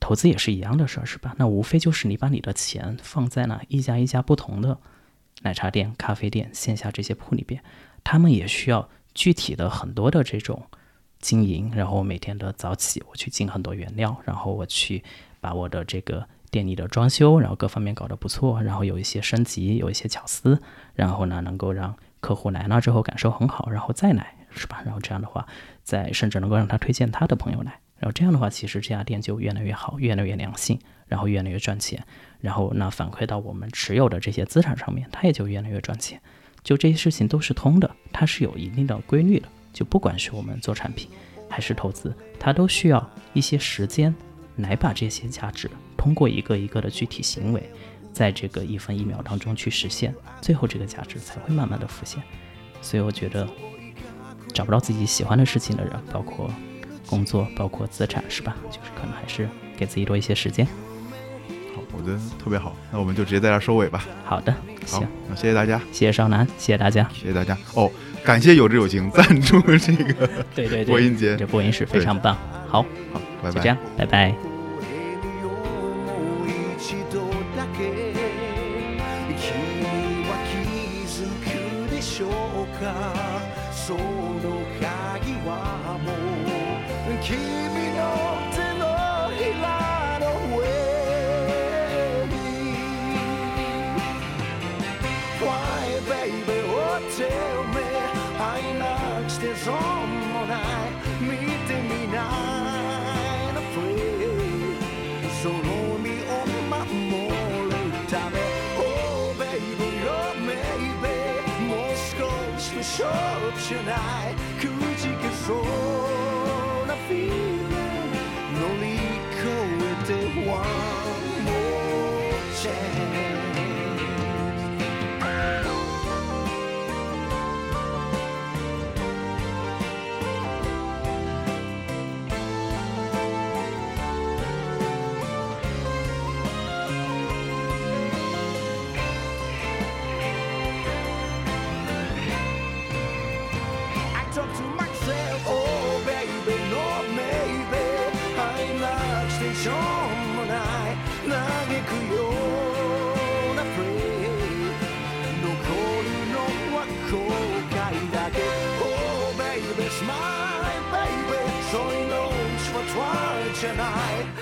投资也是一样的事儿，是吧？那无非就是你把你的钱放在了一家一家不同的。奶茶店、咖啡店、线下这些铺里边，他们也需要具体的很多的这种经营。然后每天的早起，我去进很多原料，然后我去把我的这个店里的装修，然后各方面搞得不错，然后有一些升级，有一些巧思，然后呢能够让客户来了之后感受很好，然后再来，是吧？然后这样的话，再甚至能够让他推荐他的朋友来，然后这样的话，其实这家店就越来越好，越来越良性，然后越来越赚钱。然后那反馈到我们持有的这些资产上面，它也就越来越赚钱。就这些事情都是通的，它是有一定的规律的。就不管是我们做产品还是投资，它都需要一些时间来把这些价值通过一个一个的具体行为，在这个一分一秒当中去实现，最后这个价值才会慢慢的浮现。所以我觉得，找不到自己喜欢的事情的人，包括工作，包括资产，是吧？就是可能还是给自己多一些时间。好我觉得特别好，那我们就直接在这收尾吧。好的，行，那谢谢大家，谢谢少南，谢谢大家，谢谢大家。哦，感谢有志有情赞助这个 对对对播音节，这播音室非常棒。好，好，拜拜，就这样，拜拜。じゃない。くじけそうなフィー乗り越えて One more chance tonight.